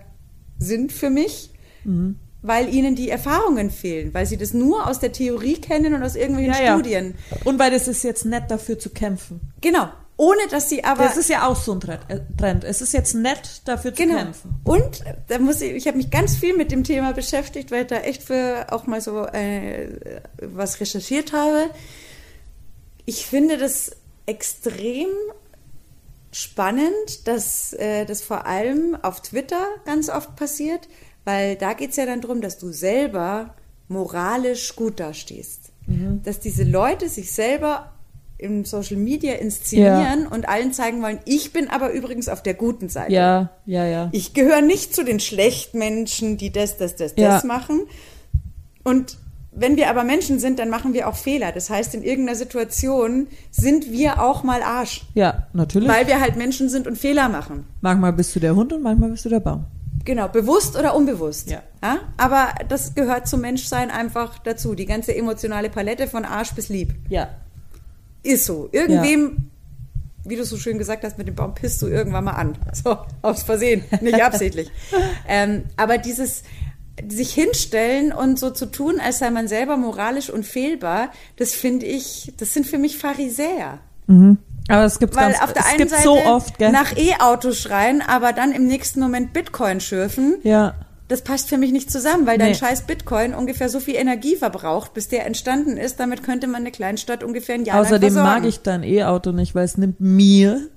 sind für mich,
Mhm.
weil ihnen die Erfahrungen fehlen, weil sie das nur aus der Theorie kennen und aus irgendwelchen
Ja, ja.
Studien.
Und weil es ist jetzt nett dafür zu kämpfen.
Genau. Ohne dass sie aber.
Das ist ja auch so ein Trend. äh, Trend. Es ist jetzt nett dafür zu
Genau.
kämpfen.
Und da muss ich, ich habe mich ganz viel mit dem Thema beschäftigt, weil ich da echt für auch mal so äh, was recherchiert habe. Ich finde das extrem spannend, dass äh, das vor allem auf Twitter ganz oft passiert, weil da geht es ja dann darum, dass du selber moralisch gut dastehst.
Mhm.
Dass diese Leute sich selber im Social Media inszenieren und allen zeigen wollen, ich bin aber übrigens auf der guten Seite.
Ja, ja, ja.
Ich gehöre nicht zu den Schlechtmenschen, die das, das, das,
Ja.
das machen. Und wenn wir aber Menschen sind, dann machen wir auch Fehler. Das heißt, in irgendeiner Situation sind wir auch mal Arsch.
Ja, natürlich.
Weil wir halt Menschen sind und Fehler machen.
manchmal bist du der Hund und manchmal bist du der Baum.
Genau, bewusst oder unbewusst.
Ja.
Aber das gehört zum Menschsein einfach dazu. Die ganze emotionale Palette von Arsch bis lieb.
Ja.
Ist so. Irgendwem, wie du so schön gesagt hast, mit dem Baum pisst du irgendwann mal an. So, aus Versehen, nicht absichtlich. ähm, aber dieses sich hinstellen und so zu tun, als sei man selber moralisch unfehlbar, das finde ich, das sind für mich Pharisäer.
Aber es gibt
Weil
ganz,
auf der
es
einen Seite
so oft, gell?
nach E-Auto schreien, aber dann im nächsten Moment Bitcoin schürfen.
ja.
Das passt für mich nicht zusammen, weil dein
Nee.
scheiß Bitcoin ungefähr so viel Energie verbraucht, bis der entstanden ist. Damit könnte man eine Kleinstadt ungefähr ein Jahr lang
Außerdem
versorgen.
mag ich dein E-Auto nicht, weil es nimmt mir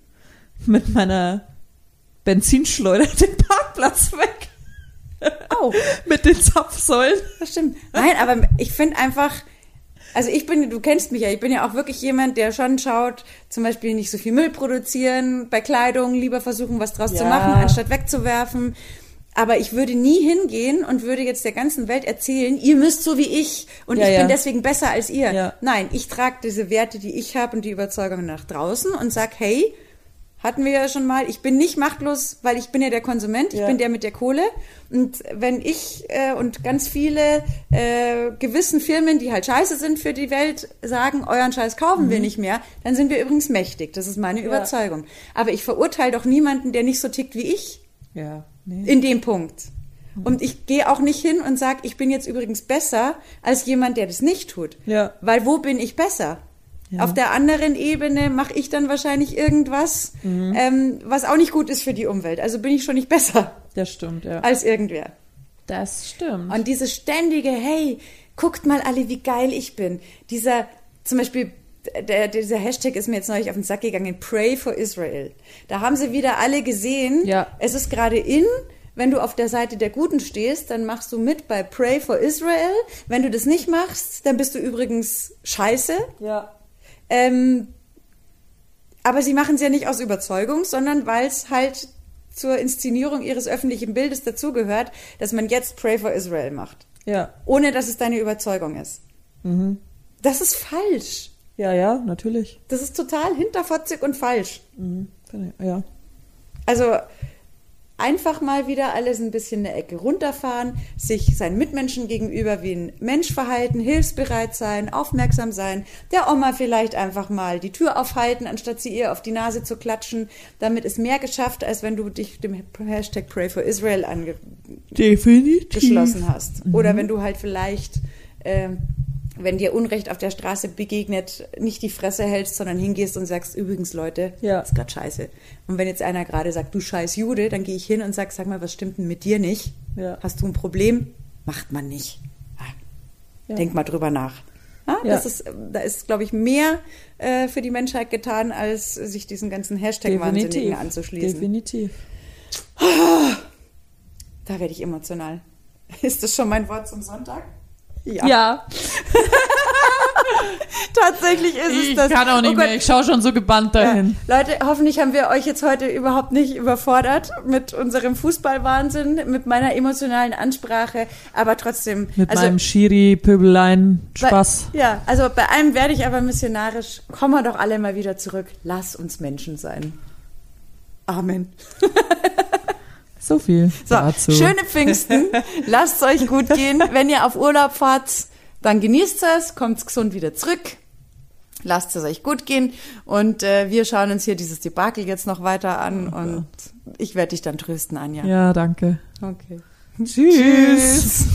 mit meiner Benzinschleuder den Parkplatz weg.
Oh,
mit den Zapfsäulen.
das stimmt. Nein, aber ich finde einfach, also ich bin, du kennst mich ja, ich bin ja auch wirklich jemand, der schon schaut, zum Beispiel nicht so viel Müll produzieren bei Kleidung, lieber versuchen, was draus zu
Ja.
machen, anstatt wegzuwerfen. Aber ich würde nie hingehen und würde jetzt der ganzen Welt erzählen, ihr müsst so wie ich und
Ja,
ich
ja.
bin deswegen besser als ihr.
Ja.
Nein, ich trage diese Werte, die ich habe und die Überzeugungen nach draußen und sag, hey, hatten wir ja schon mal, ich bin nicht machtlos, weil ich bin ja der Konsument, ich bin der mit der Kohle. Und wenn ich äh, und ganz viele äh, gewissen Firmen, die halt scheiße sind für die Welt, sagen, euren Scheiß kaufen wir nicht mehr, dann sind wir übrigens mächtig. Das ist meine
Mhm.
Überzeugung. Aber ich verurteile doch niemanden, der nicht so tickt wie ich
Ja, nee.
in dem Punkt. Und ich gehe auch nicht hin und sage, ich bin jetzt übrigens besser als jemand, der das nicht tut.
Ja.
Weil wo bin ich besser?
Ja.
Auf der anderen Ebene mache ich dann wahrscheinlich irgendwas,
Mhm.
ähm, was auch nicht gut ist für die Umwelt. Also bin ich schon nicht besser
Das stimmt, ja.
als irgendwer.
Das stimmt.
Und dieses ständige, hey, guckt mal alle, wie geil ich bin. Dieser, zum Beispiel, der, dieser Hashtag ist mir jetzt neulich auf den Sack gegangen, Pray for Israel. Da haben sie wieder alle gesehen,
Ja.
es ist gerade in, wenn du auf der Seite der Guten stehst, dann machst du mit bei Pray for Israel. Wenn du das nicht machst, dann bist du übrigens scheiße.
ja.
Ähm, aber sie machen es ja nicht aus Überzeugung, sondern weil es halt zur Inszenierung ihres öffentlichen Bildes dazugehört, dass man jetzt Pray for Israel macht
Ja.
ohne dass es deine Überzeugung ist.
Mhm.
Das ist falsch.
Ja, ja, natürlich.
Das ist total hinterfotzig und falsch.
Mhm. Ja.
Also einfach mal wieder alles ein bisschen eine Ecke runterfahren, sich seinen Mitmenschen gegenüber wie ein Mensch verhalten, hilfsbereit sein, aufmerksam sein, der Oma vielleicht einfach mal die Tür aufhalten, anstatt sie ihr auf die Nase zu klatschen. Damit ist mehr geschafft, als wenn du dich dem Hashtag Pray for Israel ange
Definitiv.
geschlossen hast.
Mhm.
Oder wenn du halt vielleicht, ähm, wenn dir Unrecht auf der Straße begegnet, nicht die Fresse hältst, sondern hingehst und sagst, übrigens Leute,
Ja.
ist grad scheiße. Und wenn jetzt einer gerade sagt, du scheiß Jude, dann gehe ich hin und sag, sag mal, was stimmt denn mit dir nicht?
Ja.
Hast du ein Problem? Macht man nicht. Ah,
Ja.
Denk mal drüber nach. Ah,
Ja.
das ist, da ist, glaube ich, mehr äh, für die Menschheit getan, als sich diesen ganzen Hashtag-Wahnsinnigen anzuschließen.
Definitiv.
Da werde ich emotional. Ist das schon mein Wort zum Sonntag?
Ja.
Tatsächlich ist es
Ich
das.
kann auch nicht
Oh
mehr. Ich schaue schon so gebannt
Ja.
dahin.
Leute, hoffentlich haben wir euch jetzt heute überhaupt nicht überfordert mit unserem Fußballwahnsinn, mit meiner emotionalen Ansprache, aber trotzdem.
Mit
also,
meinem Schiri-Pöbelein
bei-
Spaß.
Ja, also bei einem werde ich aber missionarisch. Kommen wir doch alle mal wieder zurück. Lass uns Menschen sein. Amen.
So viel
So,
dazu.
schöne Pfingsten. Lasst es euch gut gehen. Wenn ihr auf Urlaub fahrt, dann genießt es, kommt gesund wieder zurück. Lasst es euch gut gehen. Und äh, wir schauen uns hier dieses Debakel jetzt noch weiter an. und ich werde dich dann trösten, Anja.
Ja, danke.
Okay.
Tschüss.
Tschüss.